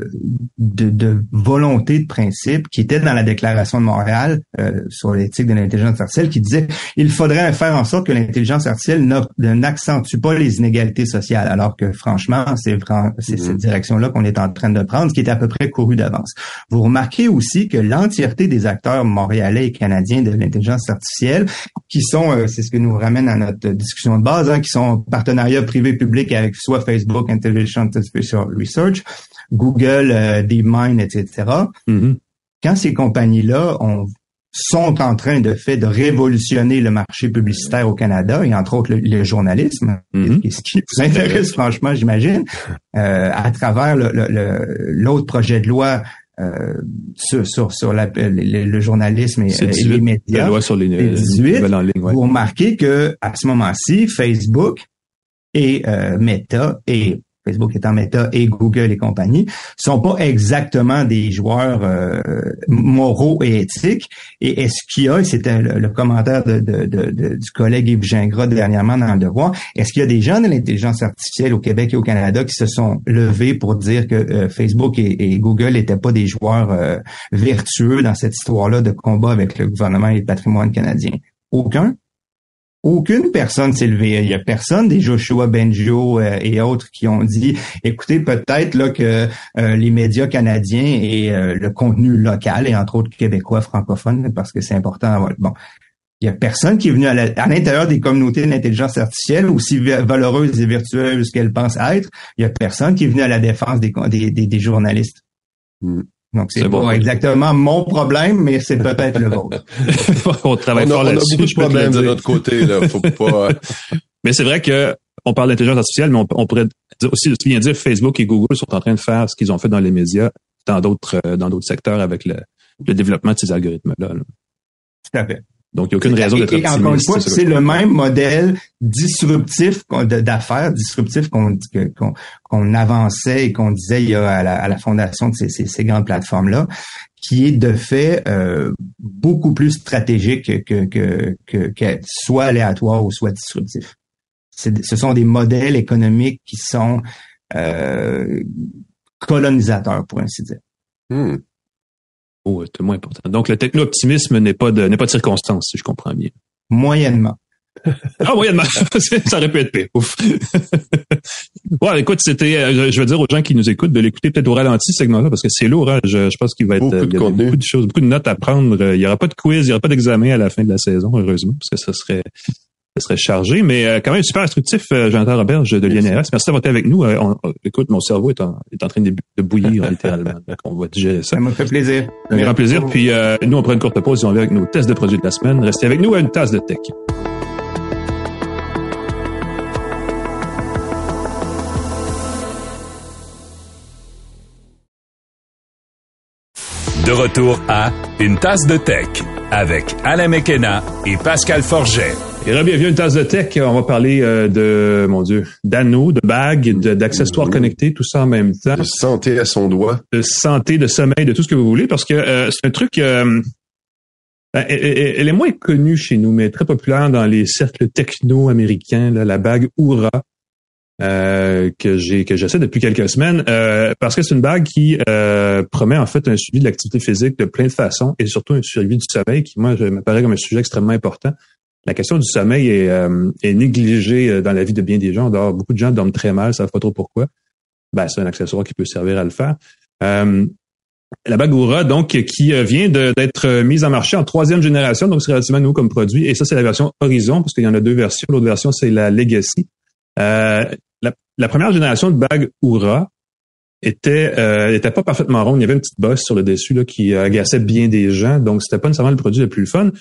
de, de volonté de principe qui était dans la déclaration de Montréal euh, sur l'éthique de l'intelligence artificielle, qui disait il faudrait faire en sorte que l'intelligence artificielle n'a- n'accentue pas les inégalités sociales, alors que franchement, c'est c'est Mhm. Direction-là qu'on est en train de prendre, ce qui est à peu près couru d'avance. Vous remarquez aussi que l'entièreté des acteurs montréalais et canadiens de l'intelligence artificielle, qui sont, euh, c'est ce que nous ramène à notre discussion de base, hein, qui sont en partenariat privé-public avec soit Facebook Intelligence Artificial Research, Google, euh, DeepMind, etc. Mhm. Quand ces compagnies-là ont sont en train de fait de révolutionner le marché publicitaire au Canada et entre autres le, journalisme, mm-hmm. ce qui vous intéresse franchement, j'imagine, euh, à travers l'autre projet de loi euh, sur, sur, sur la, le, journalisme et, les médias. La loi sur les, 18, en ligne, Vous remarquez que à ce moment-ci, Facebook et euh, Meta et Facebook étant Meta et Google et compagnie, sont pas exactement des joueurs euh, moraux et éthiques. Et est-ce qu'il y a, c'était le, commentaire du collègue Yves Gingras dernièrement dans le Devoir, est-ce qu'il y a des gens de l'intelligence artificielle au Québec et au Canada qui se sont levés pour dire que euh, Facebook et, Google n'étaient pas des joueurs euh, vertueux dans cette histoire-là de combat avec le gouvernement et le patrimoine canadien? Aucun? Aucune personne s'est levée. Il y a personne, des Joshua Benjo euh, et autres, qui ont dit, écoutez, peut-être là que euh, les médias canadiens et euh, le contenu local, et entre autres québécois francophones, parce que c'est important. Bon, il y a personne qui est venu à l'intérieur des communautés d'intelligence artificielle, aussi valeureuses et vertueuses qu'elles pensent être. Il y a personne qui est venu à la défense des, des, journalistes. Mm. Donc, c'est pas exactement mon problème, mais c'est peut-être le vôtre. on travaille on a, on a beaucoup de problèmes de notre côté, là. Faut pas... mais c'est vrai que on parle d'intelligence artificielle, mais on, pourrait aussi bien dire Facebook et Google sont en train de faire ce qu'ils ont fait dans les médias, dans d'autres, euh, dans d'autres secteurs avec le, le développement de ces algorithmes-là. Tout à fait. Donc, il n'y a aucune raison d'être optimiste. Encore une fois, c'est le même modèle disruptif d'affaires, disruptif qu'on avançait et qu'on disait il y a à la, fondation de ces, ces, grandes plateformes-là, qui est de fait euh, beaucoup plus stratégique que, que, que, soit aléatoire ou soit disruptif. Ce sont des modèles économiques qui sont euh, colonisateurs, pour ainsi dire. Hmm. Oh, c'est moins important. Donc, le techno-optimisme n'est pas de, n'est pas de circonstance, si je comprends bien. Moyennement. ah, moyennement. ça aurait pu être pire. Ouf. ouais, écoute, c'était, euh, je veux dire aux gens qui nous écoutent de l'écouter peut-être au ralenti, ce segment-là, parce que c'est lourd, hein. je, pense qu'il va être, beaucoup, de, beaucoup de choses, beaucoup de notes à prendre. Il n'y aura pas de quiz, il n'y aura pas d'examen à la fin de la saison, heureusement, parce que ça serait, ce serait chargé, mais euh, quand même super instructif, euh, Jonathan Roberge de l'INRS. Merci d'avoir été avec nous. Euh, écoute, mon cerveau est en, est en train de, bouillir littéralement. Donc, on va digérer ça. Ça m'a fait plaisir. Un grand plaisir. Puis nous, on prend une courte pause et on va avec nos tests de produits de la semaine. Restez avec nous à une tasse de tech. De retour à Une tasse de tech avec Alain Mekena et Pascal Forget. Et bienvenue à une tasse de tech. On va parler euh, de, mon Dieu, d'anneaux, de bagues, d'accessoires connectés, tout ça en même temps. De santé à son doigt. De santé, de sommeil, de tout ce que vous voulez, parce que euh, c'est un truc... Euh, ben, elle, est moins connue chez nous, mais très populaire dans les cercles techno-américains, la bague Oura. Euh, que j'ai que j'essaie depuis quelques semaines euh, parce que c'est une bague qui euh, promet en fait un suivi de l'activité physique de plein de façons et surtout un suivi du sommeil qui moi me paraît comme un sujet extrêmement important. La question du sommeil est, est négligée dans la vie de bien des gens. Beaucoup de gens dorment très mal, savent pas trop pourquoi. Ben, c'est un accessoire qui peut servir à le faire. la bague Oura, donc, qui vient d'être mise en marché en troisième génération, donc c'est relativement nouveau comme produit. Et ça, c'est la version Horizon, parce qu'il y en a deux versions. L'autre version, c'est la Legacy. Euh, la, première génération de bagues Oura était euh, était pas parfaitement ronde. Il y avait une petite bosse sur le dessus là, qui agaçait bien des gens. Donc, c'était pas nécessairement le produit le plus fun.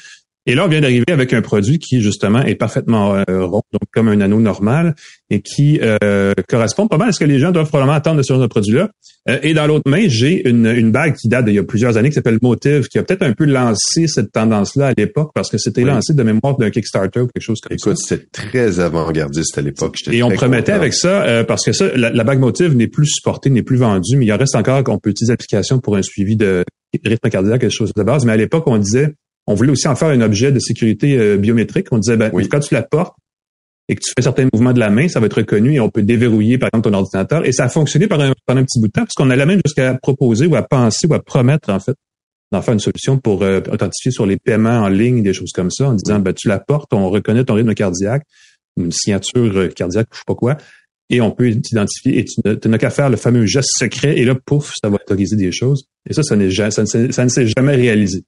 Et là, on vient d'arriver avec un produit qui, justement, est parfaitement euh, rond, donc comme un anneau normal, et qui euh, correspond pas mal à ce que les gens doivent probablement attendre sur ce produit-là. Euh, et dans l'autre main, j'ai une, une bague qui date d'il y a plusieurs années, qui s'appelle Motive, qui a peut-être un peu lancé cette tendance-là à l'époque, parce que c'était lancé de mémoire d'un Kickstarter ou quelque chose comme ça. Écoute, c'était très avant-gardiste à l'époque. Et on promettait avec ça, parce que ça, la, bague Motive n'est plus supportée, n'est plus vendue, mais il en reste encore qu'on peut utiliser l'application pour un suivi de rythme cardiaque, quelque chose de base. Mais à l'époque, on disait on voulait aussi en faire un objet de sécurité euh, biométrique. On disait, ben, quand tu la portes et que tu fais certains mouvements de la main, ça va être reconnu et on peut déverrouiller, par exemple, ton ordinateur. Et ça a fonctionné pendant, pendant un petit bout de temps, parce qu'on allait même jusqu'à proposer ou à penser ou à promettre, en fait, d'en faire une solution pour euh, authentifier sur les paiements en ligne, des choses comme ça, en disant, ben, tu la portes, on reconnaît ton rythme cardiaque, une signature euh, cardiaque, je sais pas quoi, et on peut t'identifier et tu n'as qu'à faire le fameux geste secret et là, pouf, ça va autoriser des choses. Et ça, ça, ça, ça ne s'est jamais réalisé.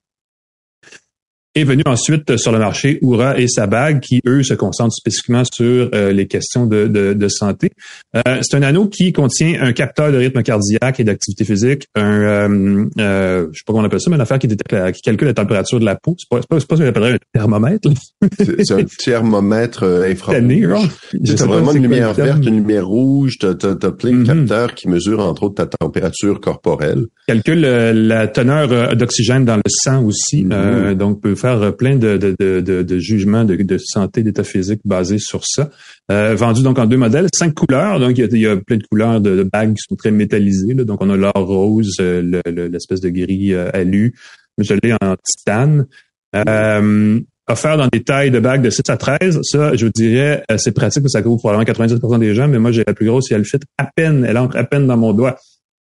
Est venu ensuite sur le marché Oura et sa bague, qui eux se concentrent spécifiquement sur euh, les questions de, de, de santé. Euh, c'est un anneau qui contient un capteur de rythme cardiaque et d'activité physique, un, euh, euh, je sais pas comment on appelle ça, mais une affaire qui, détecte, qui calcule la température de la peau. C'est pas, c'est pas, c'est pas ce qu'on appellerait un thermomètre. C'est un thermomètre euh, infrarouge. Tu as vraiment une lumière verte, une lumière rouge, tu as, plein de Mhm. capteurs qui mesurent entre autres ta température corporelle. calcule la teneur d'oxygène dans le sang aussi, Mhm. euh, donc peut faire euh, plein de, jugements de, santé, d'état physique basés sur ça. Euh, vendu donc en deux modèles, cinq couleurs, donc il y a, plein de couleurs de, bagues qui sont très métallisées. donc on a l'or rose, euh, le- le- l'espèce de gris euh, alu, je en titane. Euh, offert dans des tailles de bagues de 6 à 13, ça, je vous dirais, c'est pratique, parce que ça couvre probablement 90% des gens, mais moi, j'ai la plus grosse et elle fit à peine, elle entre à peine dans mon doigt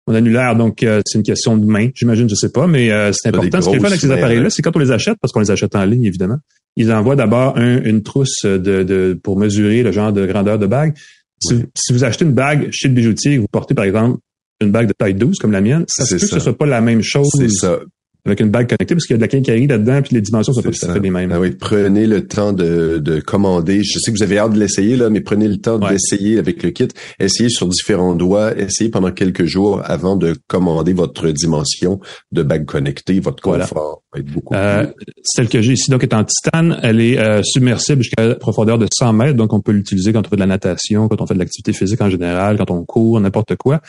mon annulaire. Donc, euh, c'est une question de main, j'imagine, je sais pas, mais euh, c'est important. Ce qui est le fun avec ces appareils-là, hein. c'est quand on les achète, parce qu'on les achète en ligne, évidemment, ils envoient d'abord un- une trousse de, de pour mesurer le genre de grandeur de bague. Si, Oui. si vous achetez une bague chez le bijoutier et que vous portez, par exemple, une bague de taille 12 comme la mienne, ça se peut que ce soit pas la même chose C'est ça. Avec une bague connectée, parce qu'il y a de la quincaillerie là-dedans, puis les dimensions sont pas tout à ça. fait les mêmes. Ah oui, prenez le temps de, de commander. Je sais que vous avez hâte de l'essayer, là, mais prenez le temps Ouais. d'essayer avec le kit. Essayez sur différents doigts. Essayez pendant quelques jours avant de commander votre dimension de bague connectée. Votre Voilà. confort va être beaucoup Euh, plus. celle que j'ai ici donc est en titane. Elle est euh, submersible jusqu'à la profondeur de 100 mètres, donc on peut l'utiliser quand on fait de la natation, quand on fait de l'activité physique en général, quand on court, n'importe quoi.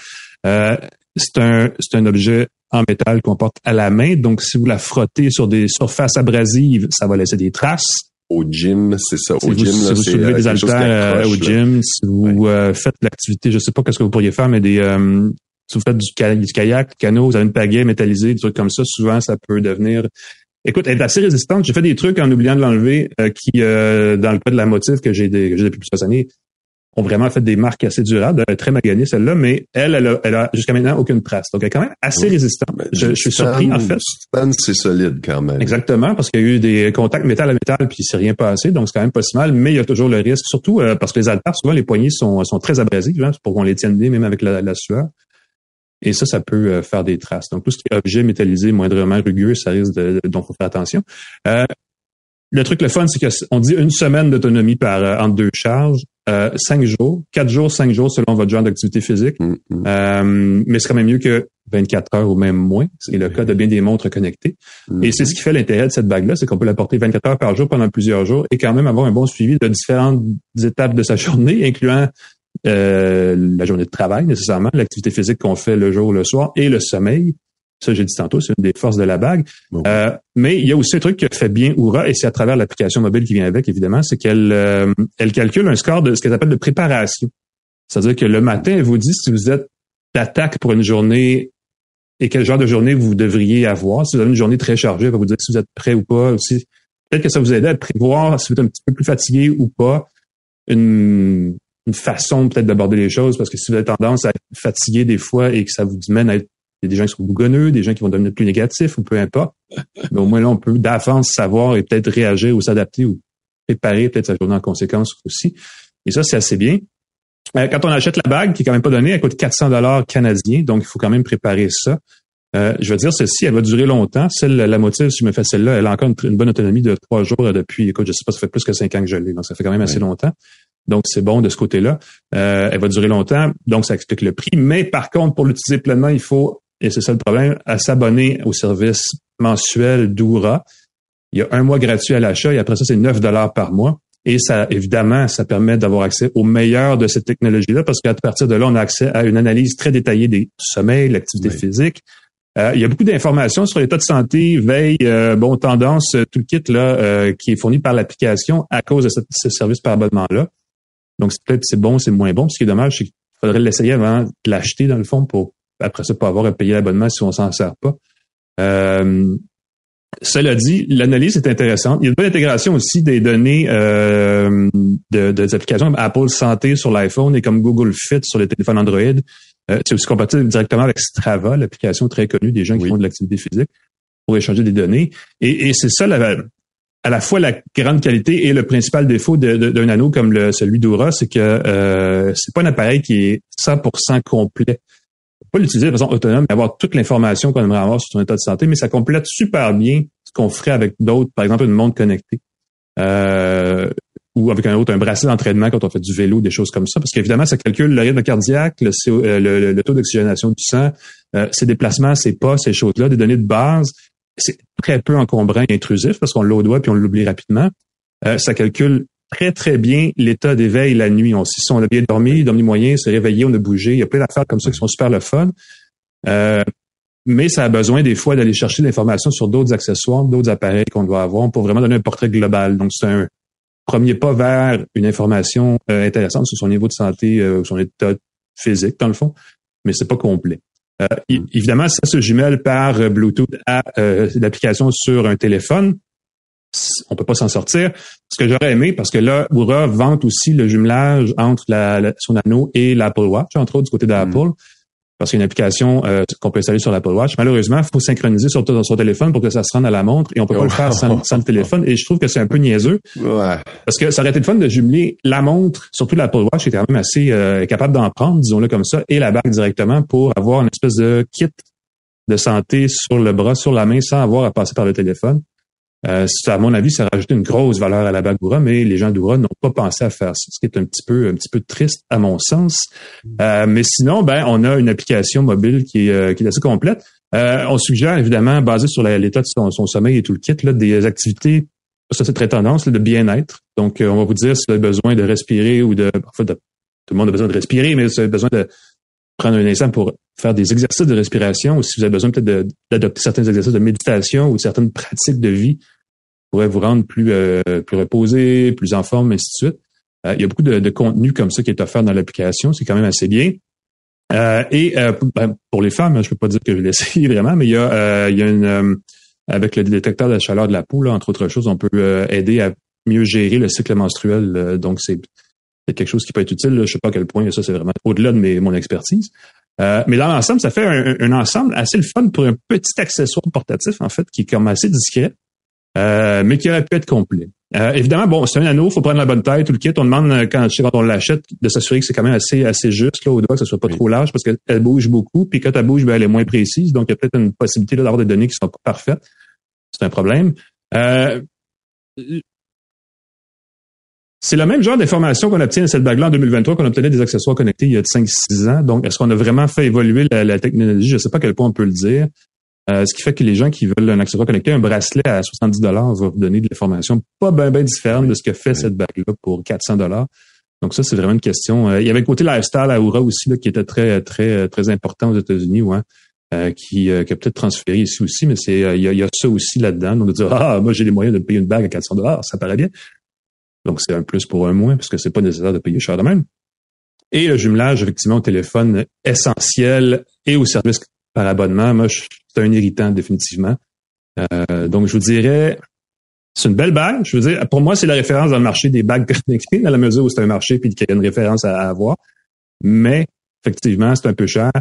Euh, c'est un c'est un objet en métal qu'on porte à la main, donc si vous la frottez sur des surfaces abrasives, ça va laisser des traces. Au gym, c'est ça. Si Au vous, gym, si là, vous soulevez euh, des haltères euh, au gym, si vous euh, faites l'activité, je sais pas qu'est-ce que vous pourriez faire, mais des euh, si vous faites du, ka- du kayak, du canot, vous avez une pagaie métallisée, des trucs comme ça, souvent ça peut devenir Écoute, elle est assez résistante. J'ai fait des trucs en oubliant de l'enlever euh, qui, euh, dans le cas de la motif que j'ai des- que j'ai depuis plusieurs années, ont vraiment fait des marques assez durables. Elle est très maganée, celle-là, mais elle, elle a, elle a jusqu'à maintenant aucune trace. Donc, elle est quand même assez Oui. résistante. Ben, Je, je suis surpris, en fait. C'est solide quand même. Exactement, parce qu'il y a eu des contacts métal à métal, puis il s'est rien passé, donc c'est quand même pas si mal, mais il y a toujours le risque, surtout euh, parce que les haltères, souvent, les poignées sont, sont très abrasives, hein, c'est pour qu'on les tienne bien, même avec la, la sueur. Et ça, ça peut euh, faire des traces. Donc, tout ce qui est objet métallisé, moindrement rugueux, ça risque de, de- donc faut faire attention. Euh, le truc le fun, c'est qu'on dit une semaine d'autonomie par euh, entre deux charges, euh, cinq jours, quatre jours, cinq jours selon votre genre d'activité physique. Mm, mm. Euh, mais c'est quand même mieux que 24 heures ou même moins. C'est le cas de bien des montres connectées. Mm. Et c'est ce qui fait l'intérêt de cette bague-là, c'est qu'on peut la porter 24 heures par jour pendant plusieurs jours et quand même avoir un bon suivi de différentes étapes de sa journée, incluant euh, la journée de travail nécessairement, l'activité physique qu'on fait le jour, le soir et le sommeil. Ça, j'ai dit tantôt, c'est une des forces de la bague. Bon. Euh, mais il y a aussi un truc que fait bien Oura, et c'est à travers l'application mobile qui vient avec, évidemment, c'est qu'elle euh, elle calcule un score de ce qu'elle appelle de préparation. C'est-à-dire que le matin, elle vous dit si vous êtes d'attaque pour une journée et quel genre de journée vous devriez avoir. Si vous avez une journée très chargée, elle va vous dire si vous êtes prêt ou pas. Aussi, peut-être que ça vous aide à prévoir si vous êtes un petit peu plus fatigué ou pas. Une, une façon peut-être d'aborder les choses, parce que si vous avez tendance à être fatigué des fois et que ça vous mène à être il y a des gens qui sont bougonneux, des gens qui vont devenir plus négatifs ou peu importe. Mais au moins là, on peut d'avance savoir et peut-être réagir ou s'adapter ou préparer peut-être sa journée en conséquence aussi. Et ça, c'est assez bien. Euh, quand on achète la bague, qui est quand même pas donnée, elle coûte 400 dollars canadiens, donc il faut quand même préparer ça. Euh, je veux dire, celle-ci, elle va durer longtemps. Celle, la motive, si je me fais celle-là, elle a encore une, une bonne autonomie de trois jours depuis, écoute, je sais pas, ça fait plus que cinq ans que je l'ai, donc ça fait quand même assez Oui. longtemps. Donc, c'est bon de ce côté-là. Euh, elle va durer longtemps, donc ça explique le prix. Mais par contre, pour l'utiliser pleinement, il faut, et c'est ça le problème, à s'abonner au service mensuel d'Oura. Il y a un mois gratuit à l'achat et après ça, c'est 9 dollars par mois. Et ça, évidemment, ça permet d'avoir accès au meilleur de cette technologie-là parce qu'à partir de là, on a accès à une analyse très détaillée des sommeils, l'activité Oui. physique. Euh, il y a beaucoup d'informations sur l'état de santé, veille, euh, bon, tendance, euh, tout le kit là euh, qui est fourni par l'application à cause de ce, ce service par abonnement-là. Donc, c'est peut-être c'est bon, c'est moins bon. Ce qui est dommage, c'est qu'il faudrait l'essayer avant de l'acheter, dans le fond, pour après ça, pas avoir à payer l'abonnement si on s'en sert pas. Euh, cela dit, l'analyse est intéressante. Il y a une bonne intégration aussi des données euh, de, des applications comme Apple Santé sur l'iPhone et comme Google Fit sur les téléphones Android. Euh, c'est aussi compatible directement avec Strava, l'application très connue des gens qui Oui. font de l'activité physique, pour échanger des données. Et, et c'est ça la, à la fois la grande qualité et le principal défaut d'un anneau comme le, celui d'Aura, c'est que euh, c'est pas un appareil qui est 100% complet. L'utiliser de façon autonome, mais avoir toute l'information qu'on aimerait avoir sur son état de santé, mais ça complète super bien qu'on ferait avec d'autres, par exemple une montre connectée. Euh, ou avec un autre, un bracelet d'entraînement quand on fait du vélo, des choses comme ça. Parce qu'évidemment, ça calcule le rythme cardiaque, le, euh, taux d'oxygénation du sang, euh, ses déplacements, ses pas, ces choses-là, des données de base. C'est très peu encombrant et intrusif parce qu'on l'a au doigt puis on l'oublie rapidement. Euh, ça calcule très, très bien l'état d'éveil la nuit. On, si on a bien dormi, dormi moyen, se réveillé, on a bougé. Il y a plein d'affaires comme ça qui sont super le fun. Euh, mais ça a besoin des fois d'aller chercher l'information sur d'autres accessoires, d'autres appareils qu'on doit avoir pour vraiment donner un portrait global. Donc, c'est un premier pas vers une information euh, intéressante sur son niveau de santé, euh, son état physique, dans le fond, mais c'est pas complet. Euh, mm. Évidemment, ça se jumelle par Bluetooth à l'application sur un téléphone. On peut pas s'en sortir. Ce que j'aurais aimé, parce que là, Oura vante aussi le jumelage entre la, son anneau et l'Apple Watch, entre autres du côté d'Apple. Mm parce qu'il y a une application euh, qu'on peut installer sur l'Apple Watch. Malheureusement, il faut synchroniser sur son téléphone pour que ça se rende à la montre et on peut pas le faire sans, le téléphone. Et je trouve que c'est un peu niaiseux. Ouais. Parce que ça aurait été le fun de jumeler la montre, surtout l'Apple Watch, qui est quand même assez euh, capable d'en prendre, disons-le comme ça, et la bague directement pour avoir une espèce de kit de santé sur le bras, sur la main, sans avoir à passer par le téléphone. Euh, à mon avis, ça rajoute une grosse valeur à la bague Oura, mais les gens d'Oura n'ont pas pensé à faire ça, ce qui est un petit peu, un petit peu triste à mon sens. Euh, mais sinon, ben, on a une application mobile qui est, euh, qui est assez complète. Euh, on suggère évidemment, basé sur l'état de son, sommeil et tout le kit, là, des activités, ça c'est très tendance, de bien-être. Donc, on va vous dire si vous avez besoin de respirer ou de, en fait, tout le monde a besoin de respirer, mais si vous avez besoin de prendre un instant pour faire des exercices de respiration ou si vous avez besoin peut-être d'adopter certains exercices de méditation ou certaines pratiques de vie pourrait vous rendre plus, euh, plus reposé, plus en forme, ainsi de suite. Euh, il y a beaucoup de, contenu comme ça qui est offert dans l'application. C'est quand même assez bien. Euh, et ben, pour les femmes, je peux pas dire que je l'ai essayé vraiment, mais il y a, il y a une avec le détecteur de chaleur de la peau, entre autres choses, on peut aider à mieux gérer le cycle menstruel. donc, c'est quelque chose qui peut être utile. Je Je sais pas à quel point ça, c'est vraiment au-delà de mon expertise. mais dans l'ensemble, ça fait un, un, ensemble assez le fun pour un petit accessoire portatif, en fait, qui est comme assez discret. Euh, mais qui aurait pu être complet. Euh, évidemment, bon, c'est un anneau, faut prendre la bonne taille, tout le kit. On demande euh, quand, quand on l'achète de s'assurer que c'est quand même assez assez juste là au doigt, que ce soit pas trop large parce qu'elle bouge beaucoup. Puis quand elle bouge, ben, elle est moins précise. Donc il y a peut-être une possibilité d'avoir des données qui sont pas parfaites. C'est un problème. c'est le même genre d'information qu'on obtient à cette bague-là en 2023 qu'on obtenait des accessoires connectés il y a 5-6 ans. Donc, est-ce qu'on a vraiment fait évoluer la, la technologie? Je ne sais pas à quel point on peut le dire. Euh, ce qui fait que les gens qui veulent un accessoire connecté, un bracelet à 70 dollars va vous donner de l'information pas bien ben différente de ce que fait cette bague-là pour 400 dollars. Donc ça, c'est vraiment une question. Euh, il y avait le côté lifestyle à Aura aussi là, qui était très très très important aux États-Unis, ouais, euh, qui, qui, a peut-être transféré ici aussi, mais c'est il y, a, ça aussi là-dedans. On va dire ah moi j'ai les moyens de payer une bague à 400 dollars, ça paraît bien. Donc c'est un plus pour un moins parce que c'est pas nécessaire de payer cher de même. Et le jumelage effectivement au téléphone essentiel et au service par abonnement, moi, c'est un irritant définitivement. Euh, donc, je vous dirais, c'est une belle bague. Je veux dire, pour moi, c'est la référence dans le marché des bagues connectées, dans la mesure où c'est un marché puis qu'il y a une référence à, avoir. Mais, effectivement, c'est un peu cher.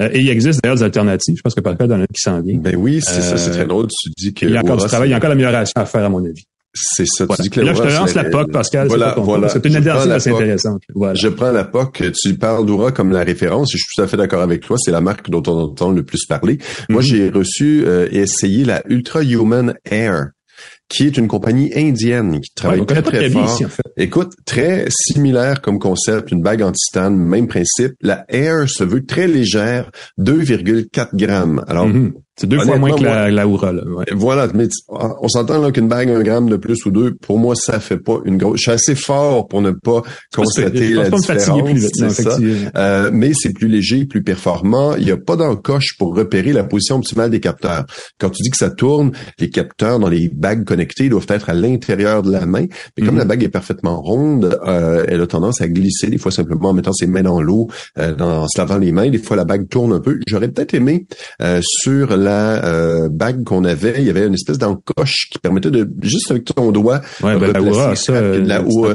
Euh, et il existe d'ailleurs des alternatives. Je pense que par cas, dans un qui s'en vient. Ben oui, c'est ça, c'est très euh, drôle. Tu dis que. Il y a encore du travail, il y a encore l'amélioration à faire, à mon avis. C'est ça. Tu dis que là, je te lance la POC, Pascal. Voilà, voilà. C'est une alternative assez intéressante. Voilà. Je prends la POC. Tu parles d'Oura comme la référence. Je suis tout à fait d'accord avec toi. C'est la marque dont on entend le plus parler. Moi, mhm. j'ai reçu euh, et essayé la Ultra Human Air qui est une compagnie indienne qui travaille très, très fort. Écoute, très similaire comme concept, une bague en titane, même principe. La Air se veut très légère, 2,4 grammes. Alors, mhm. C'est deux fois moins que la, la Oura, là. Voilà, mais on s'entend là qu'une bague un gramme de plus ou deux, pour moi, ça fait pas une grosse. Je suis assez fort pour ne pas constater la différence. C'est ça. Euh, mais c'est plus léger, plus performant. Il n'y a pas d'encoche pour repérer la position optimale des capteurs. Quand tu dis que ça tourne, les capteurs dans les bagues connectées doivent être à l'intérieur de la main. Mais comme mhm. la bague est parfaitement ronde, euh, elle a tendance à glisser des fois simplement en mettant ses mains dans l'eau, euh, en se lavant les mains. Des fois, la bague tourne un peu. J'aurais peut-être aimé sur la euh, bague qu'on avait, il y avait une espèce d'encoche qui permettait de juste avec ton doigt ben, replacer,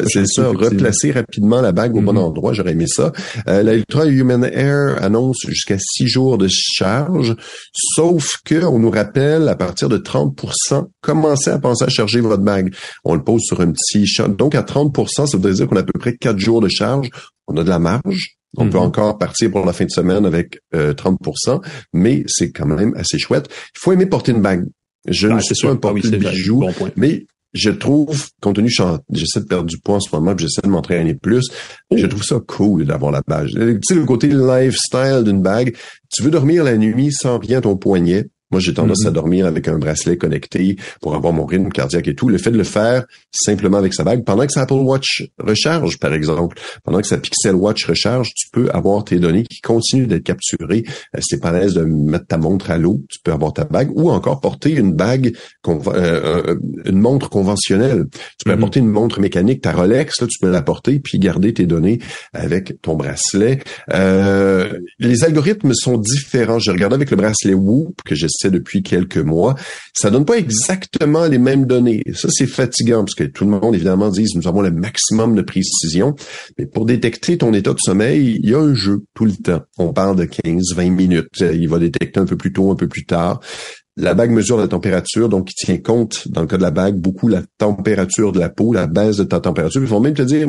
c'est ça, replacer rapidement la bague au bon mm-hmm. endroit. J'aurais aimé ça. Euh, la Ultra Human Air annonce jusqu'à six jours de charge, sauf que on nous rappelle à partir de 30%, commencez à penser à charger votre bague. On le pose sur un petit champ. Donc à 30%, ça veut dire qu'on a à peu près quatre jours de charge. On a de la marge. On peut mhm. encore partir pour la fin de semaine avec 30% euh, mais c'est quand même assez chouette. Il faut aimer porter une bague. Je Ah, ne suis pas un porte-bijoux, Bon point. mais je trouve, compte tenu que j'essaie de perdre du poids en ce moment, puis j'essaie de m'entraîner plus, je trouve ça cool d'avoir la bague. Tu sais, le côté lifestyle d'une bague, tu veux dormir la nuit sans rien à ton poignet. Moi, j'ai tendance à dormir avec un bracelet connecté pour avoir mon rythme cardiaque et tout. Le fait de le faire simplement avec sa bague, pendant que sa Apple Watch recharge, par exemple, pendant que sa Pixel Watch recharge, tu peux avoir tes données qui continuent d'être capturées. Euh, c'est pas à l'aise de mettre ta montre à l'eau, tu peux avoir ta bague ou encore porter une bague, euh, euh, une montre conventionnelle. Tu peux Mhm. apporter une montre mécanique, ta Rolex, là, tu peux la porter puis garder tes données avec ton bracelet. Euh, les algorithmes sont différents. J'ai regardé avec le bracelet Whoop que depuis quelques mois. Ça donne pas exactement les mêmes données. Ça, c'est fatigant parce que tout le monde, évidemment, dit nous avons le maximum de précision. Mais pour détecter ton état de sommeil, il y a un jeu tout le temps. On parle de 15, 20 minutes. Il va détecter un peu plus tôt, un peu plus tard. La bague mesure la température, donc il tient compte, dans le cas de la bague, beaucoup la température de la peau, la baisse de ta température. Ils vont même te dire,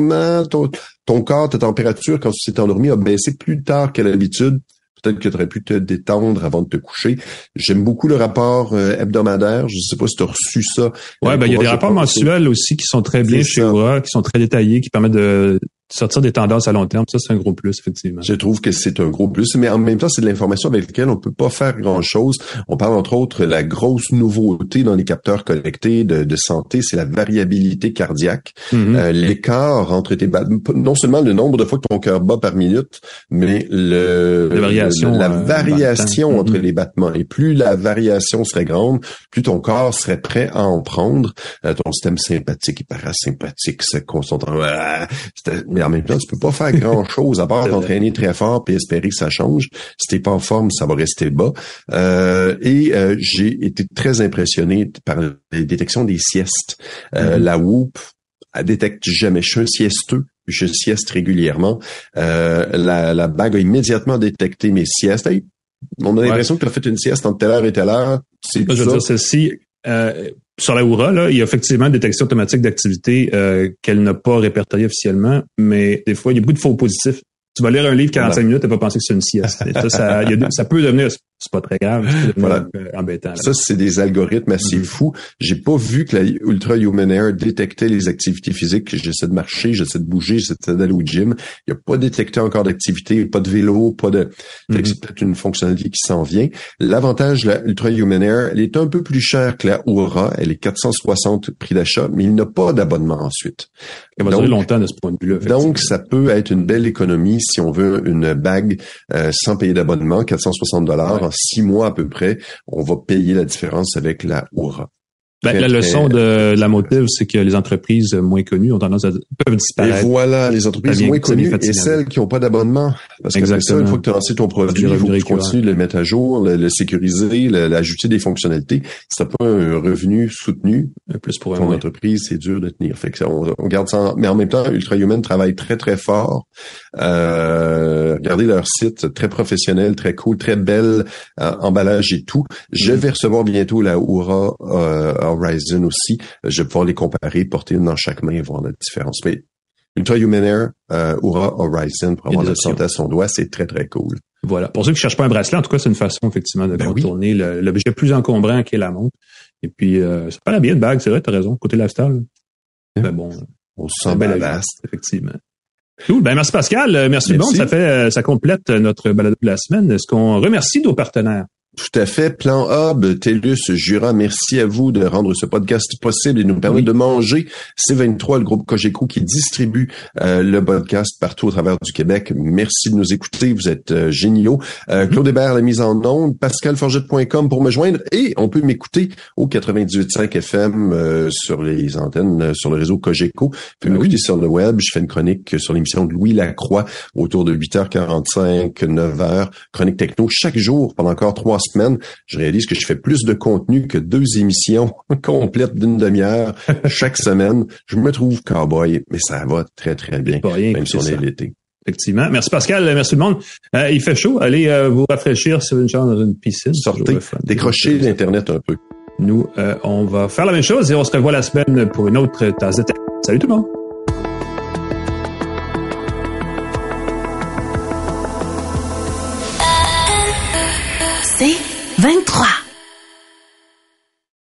ton, ton corps, ta température, quand tu t'es endormi, a baissé plus tard qu'à l'habitude. Peut-être que tu aurais pu te détendre avant de te coucher. J'aime beaucoup le rapport euh, hebdomadaire. Je ne sais pas si tu as reçu ça. Ouais, Euh, ben, il y a des moi, rapports mensuels aussi qui sont très bien chez. Aura, qui sont très détaillés, qui permettent de sortir des tendances à long terme. Ça, c'est un gros plus, effectivement. Je trouve que c'est un gros plus, mais en même temps, c'est de l'information avec laquelle on peut pas faire grand-chose. On parle entre autres la grosse nouveauté dans les capteurs connectés de, de santé, c'est la variabilité cardiaque. Mhm. Euh, L'écart entre tes battements, non seulement le nombre de fois que ton cœur bat par minute, mais le, La variation, le- la euh, variation entre Mhm. les battements. Et plus la variation serait grande, plus ton corps serait prêt à en prendre. Euh, ton système sympathique et parasympathique se concentre. Mais en même temps, tu peux pas faire grand chose à part t'entraîner très fort et espérer que ça change. Si t'es pas en forme, ça va rester bas. Euh, et euh, j'ai été très impressionné par les détections des siestes. Euh, Mhm. La Whoop, elle détecte jamais. Je suis un siesteux. Je sieste régulièrement. Euh, la, la bague a immédiatement détecté mes siestes. Hey, on a Ouais. l'impression que tu as fait une sieste entre telle heure et telle heure. C'est je veux dire, euh, sur la Oura, là, il y a effectivement une détection automatique d'activité euh, qu'elle n'a pas répertoriée officiellement, mais des fois, il y a beaucoup de faux positifs. Tu vas lire un livre 45 minutes et pas penser que c'est une sieste. Ça, ça, a ça peut devenir, c'est pas très grave, Voilà. embêtant. Ça, c'est des algorithmes assez Mhm. fous. J'ai pas vu que la Ultra Human Air détectait les activités physiques. J'essaie de marcher, j'essaie de bouger, j'essaie d'aller au gym. Il n'y a pas détecté encore d'activité, pas de vélo, pas de... Mhm. c'est peut-être une fonctionnalité qui s'en vient. L'avantage de la Ultra Human Air, elle est un peu plus chère que la Oura. Elle est 460 prix d'achat, mais il n'a pas d'abonnement ensuite. Ça va Donc- durer longtemps de ce point de vue-là. Donc, ça peut être une belle économie si on veut une bague euh, sans payer d'abonnement, 460 dollars Ouais. Six mois à peu près. On va payer la différence avec la Oura. Ben, la leçon de la motive, c'est que les entreprises moins connues ont tendance à peuvent Et disparaître. voilà, les entreprises moins connues et celles qui n'ont pas d'abonnement. Parce que ça, une fois que tu as lancé ton produit, il faut que tu continues de le mettre à jour, le, le sécuriser, l'ajouter des fonctionnalités. Si t'as pas un revenu soutenu, Plus pour ton entreprise, c'est dur de tenir. Fait que ça, on, on garde ça. en- mais en même temps, Ultra Human travaille très très fort. Euh, regardez leur site, très professionnel, très cool, très belle euh, emballage et tout. Je vais recevoir bientôt la Oura euh, Horizon aussi. Je vais pouvoir les comparer, porter une dans chaque main et voir la différence. Mais Ultra Human Air, euh, Oura Horizon pour avoir la santé à son doigt, c'est très très cool. Voilà. Pour ceux qui cherchent pas un bracelet, en tout cas, c'est une façon effectivement de Ben oui. contourner le- l'objet plus encombrant qu'est la montre. Et puis, euh, ça paraît bien de bague, c'est vrai, t'as raison. Côté lifestyle. Ben bon, On se sent un bel badass. avis, effectivement. Cool. Ben merci Pascal. Euh, Merci, Merci. bon. Ça fait, euh, ça complète notre balade de la semaine. Est-ce qu'on remercie nos partenaires? Tout à fait. Plan Hub, TELUS, Jura, merci à vous de rendre ce podcast possible et nous permettre Oui. de manger. C23, le groupe Cogeco qui distribue euh, le podcast partout au travers du Québec. Merci de nous écouter. Vous êtes euh, géniaux. Euh, Claude Hébert, la mise en onde, pascalforget.com pour me joindre et on peut m'écouter au 98.5 FM euh, sur les antennes, euh, sur le réseau Cogeco. Vous pouvez Ah m'écouter oui. sur le web. Je fais une chronique sur l'émission de Louis Lacroix autour de 8h45, 9h. Chronique techno chaque jour pendant encore trois semaines. Je réalise que je fais plus de contenu que deux émissions complètes d'une demi-heure chaque semaine. Je me trouve cowboy, mais ça va très, très bien, Pas rien, même si on est l'été. Effectivement. Merci Pascal. Merci tout le monde. Euh, il fait chaud. Allez euh, vous rafraîchir sur une chambre dans une piscine. Sortez, décrochez l'Internet un peu. Nous, euh, on va faire la même chose et on se revoit la semaine pour une autre tasse de thé. Salut tout le monde. 23.